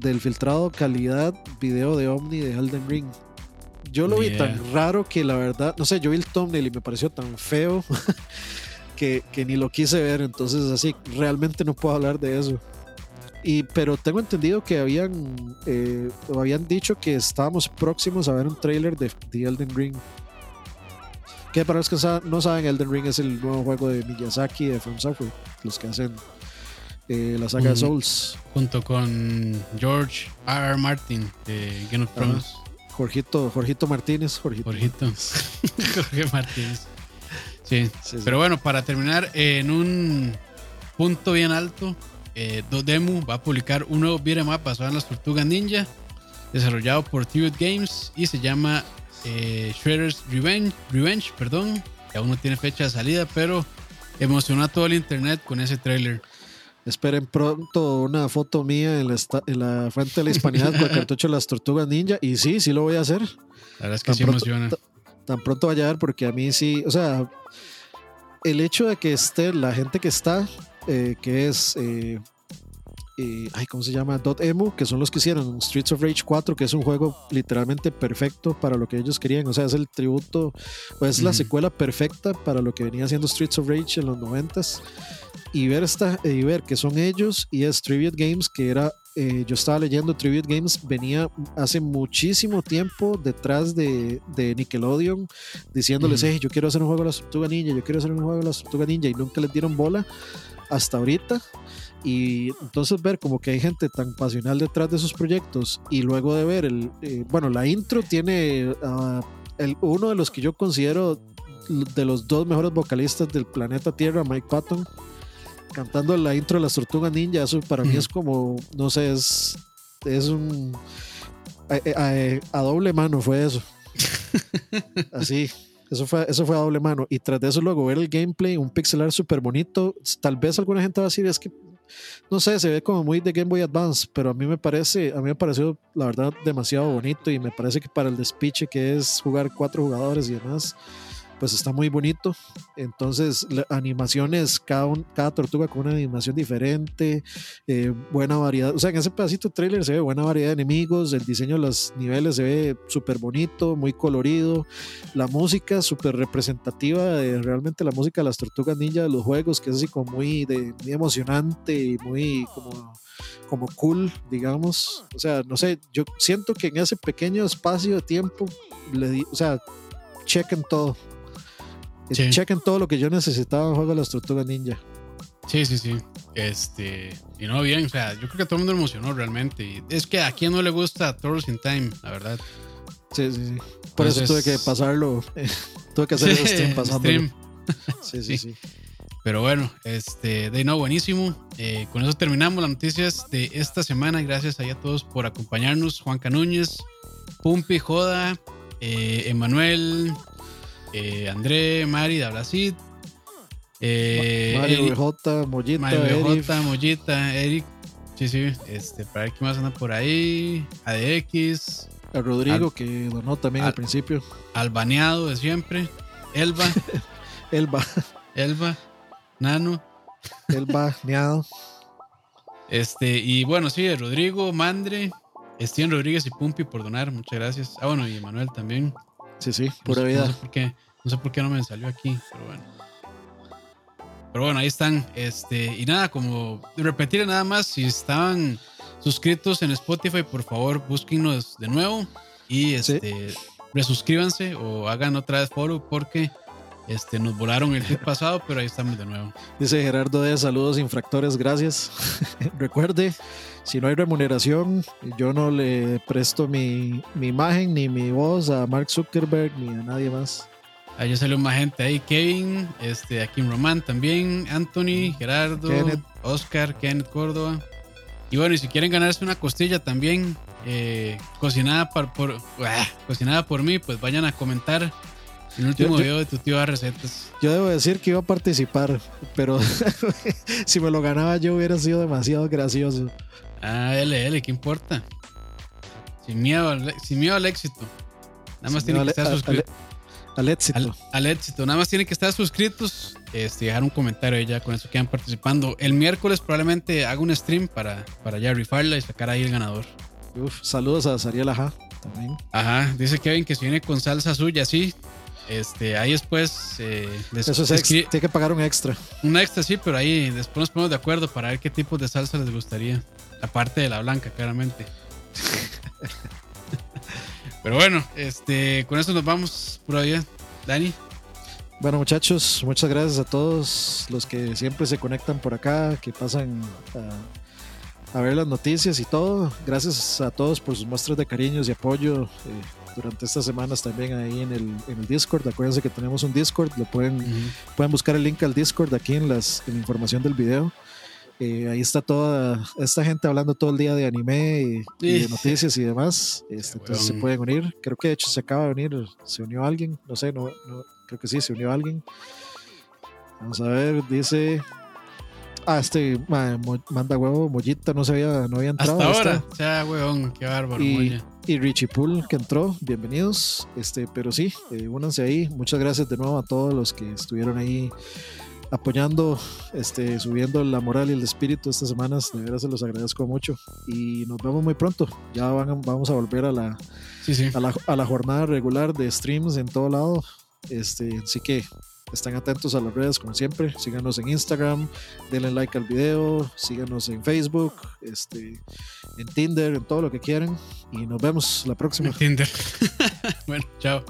del filtrado calidad video de Omni de Elden Ring. Yo lo vi tan raro que la verdad, no sé, yo vi el thumbnail y me pareció tan feo que, ni lo quise ver. Entonces, así, realmente no puedo hablar de eso. Y, pero tengo entendido que habían, eh, habían dicho que estábamos próximos a ver un trailer de, de Elden Ring. Que para los que no saben, Elden Ring es el nuevo juego de Miyazaki de From Software, los que hacen eh, la saga de Souls. Junto con George R. R. Martin de Game of Thrones. Jorgito, Jorgito Martínez. Jorgito. Jorge Martínez. Sí. Pero bueno, para terminar, en un punto bien alto, eh, Dodemu va a publicar un nuevo beat'em up basado en las tortugas ninja, desarrollado por Tibet Games y se llama eh, Shredder's Revenge, Revenge, perdón, que aún no tiene fecha de salida, pero emocionó a todo el internet con ese trailer. Esperen pronto una foto mía en la, en la fuente de la hispanidad con el cartucho de las tortugas ninja. Y sí, sí lo voy a hacer. La verdad es que sí emociona. Tan pronto vaya a ver, porque a mí sí, o sea, el hecho de que esté la gente que está, eh, que es eh, ay, ¿cómo se llama? Dot Emu, que son los que hicieron Streets of Rage 4, que es un juego literalmente perfecto para lo que ellos querían. O sea, es el tributo, o es la secuela perfecta para lo que venía haciendo Streets of Rage en los 90 y ver esta y ver que son ellos y es Tribute Games que era eh, yo estaba leyendo Tribute Games venía hace muchísimo tiempo detrás de, de Nickelodeon diciéndoles yo quiero hacer un juego de la Tortuga Ninja yo quiero hacer un juego de la Tortuga Ninja y nunca les dieron bola hasta ahorita y entonces ver como que hay gente tan pasional detrás de esos proyectos y luego de ver el, eh, bueno, la intro tiene ah, el, uno de los que yo considero de los dos mejores vocalistas del planeta Tierra, Mike Patton, cantando la intro de las Tortugas Ninja. Eso para mí es como, no sé, es, es un... A, doble mano fue eso. Así. Eso fue, eso fue a doble mano. Y tras de eso, luego ver el gameplay, un pixelar súper bonito. Tal vez alguna gente va a decir, es que no sé, se ve como muy de Game Boy Advance, pero a mí me parece, a mí me pareció la verdad demasiado bonito y me parece que para el despiche que es jugar cuatro jugadores y demás, pues está muy bonito. Entonces, animaciones, cada, cada tortuga con una animación diferente, eh, buena variedad. O sea, en ese pedacito trailer se ve buena variedad de enemigos, el diseño de los niveles se ve súper bonito, muy colorido, la música súper representativa de realmente la música de las tortugas ninja de los juegos, que es así como muy, de, muy emocionante y muy como como cool, digamos. O sea, no sé, yo siento que en ese pequeño espacio de tiempo, le di, o sea, chequen todo. Chequen todo lo que yo necesitaba en juego de las tortugas ninja. Sí, sí, sí. Este, y no bien, o sea, yo creo que todo el mundo emocionó realmente. es que a quien no le gusta Turtles in Time, la verdad. Sí, sí, sí. Por eso tuve que pasarlo. tuve que hacer el stream pasándolo. sí, sí. sí. Pero bueno, este, de no, buenísimo. Eh, con eso terminamos las noticias de esta semana. Gracias a todos por acompañarnos. Juan Canúñez, Pumpi, Joda, eh, Emanuel, eh, André, Mari, Dablacid. Eh, Mario J, Mollita, Mario J, Mollita, Eric. Sí, sí, este, para ver qué más anda por ahí. ADX. A Rodrigo, que donó también al, al principio. Albaneado de siempre. Elba. Elba. Elba. Nano. El baneado. Este, y bueno, sí, Rodrigo, Mandre, Steven Rodríguez y Pumpi por donar, muchas gracias. Ah, bueno, y Emanuel también. Sí, sí, pura vida. No sé, por qué, no sé por qué no me salió aquí, pero bueno. Pero bueno, ahí están. Este, y nada, como repetir nada más, si estaban suscritos en Spotify, por favor, búsquenos de nuevo y este, resuscríbanse o hagan otra vez follow porque este, nos volaron el pasado, pero ahí estamos de nuevo. Dice Gerardo de saludos infractores, gracias. Recuerde, si no hay remuneración, yo no le presto mi, imagen ni mi voz a Mark Zuckerberg ni a nadie más. Ahí salió más gente ahí, Kevin, este, aquí Román también, Anthony, Gerardo, Oscar, Kenneth Córdoba. Y bueno, y si quieren ganarse una costilla también, eh, cocinada, por, por ah, cocinada por mí, pues vayan a comentar el último video de tu tío a recetas. Yo debo decir que iba a participar, pero si me lo ganaba yo hubiera sido demasiado gracioso. Ah, L, L, ¿qué importa? Sin miedo, al, sin miedo al éxito. Nada más tiene que estar suscrito. Al, éxito. Al, éxito. Nada más tiene que estar suscritos. Este, dejar un comentario y ya con eso quedan participando. El miércoles probablemente haga un stream para, para ya rifarla y sacar ahí el ganador. Uf, saludos a Sariel Ajá también. Ajá, dice Kevin que si viene con salsa suya, sí. Este, ahí después. Eh, Eso es tiene que pagar un extra. Un extra, sí, pero ahí después nos ponemos de acuerdo para ver qué tipo de salsa les gustaría. Aparte de la blanca, claramente. pero bueno, este, con eso nos vamos por allá. Dani. Bueno, muchachos, muchas gracias a todos los que siempre se conectan por acá, que pasan a, ver las noticias y todo. Gracias a todos por sus muestras de cariños y apoyo. Eh, durante estas semanas también ahí en el, en el Discord. Acuérdense que tenemos un Discord, lo pueden, pueden buscar el link al Discord aquí en, las, en la información del video. Eh, ahí está toda esta gente hablando todo el día de anime y, de noticias y demás. Este, entonces se pueden unir. Creo que de hecho se acaba de unir, se unió alguien, no sé, no, no creo que sí, se unió alguien. Vamos a ver, dice Ah, este manda huevo, Mollita no se había, no había entrado. Hasta ahora. Ya, huevón, qué bárbaro. Y, y, Richie Pool que entró, bienvenidos. Este, pero sí, eh, únanse ahí. Muchas gracias de nuevo a todos los que estuvieron ahí apoyando, este, subiendo la moral y el espíritu estas semanas. De verdad se los agradezco mucho. Y nos vemos muy pronto. Ya van, vamos a volver a la, A, la, a la jornada regular de streams en todo lado. Este, así que están atentos a las redes como siempre. Síganos en Instagram, denle like al video, síganos en Facebook, este, en Tinder, en todo lo que quieran. Y nos vemos la próxima. Tinder. bueno, chao.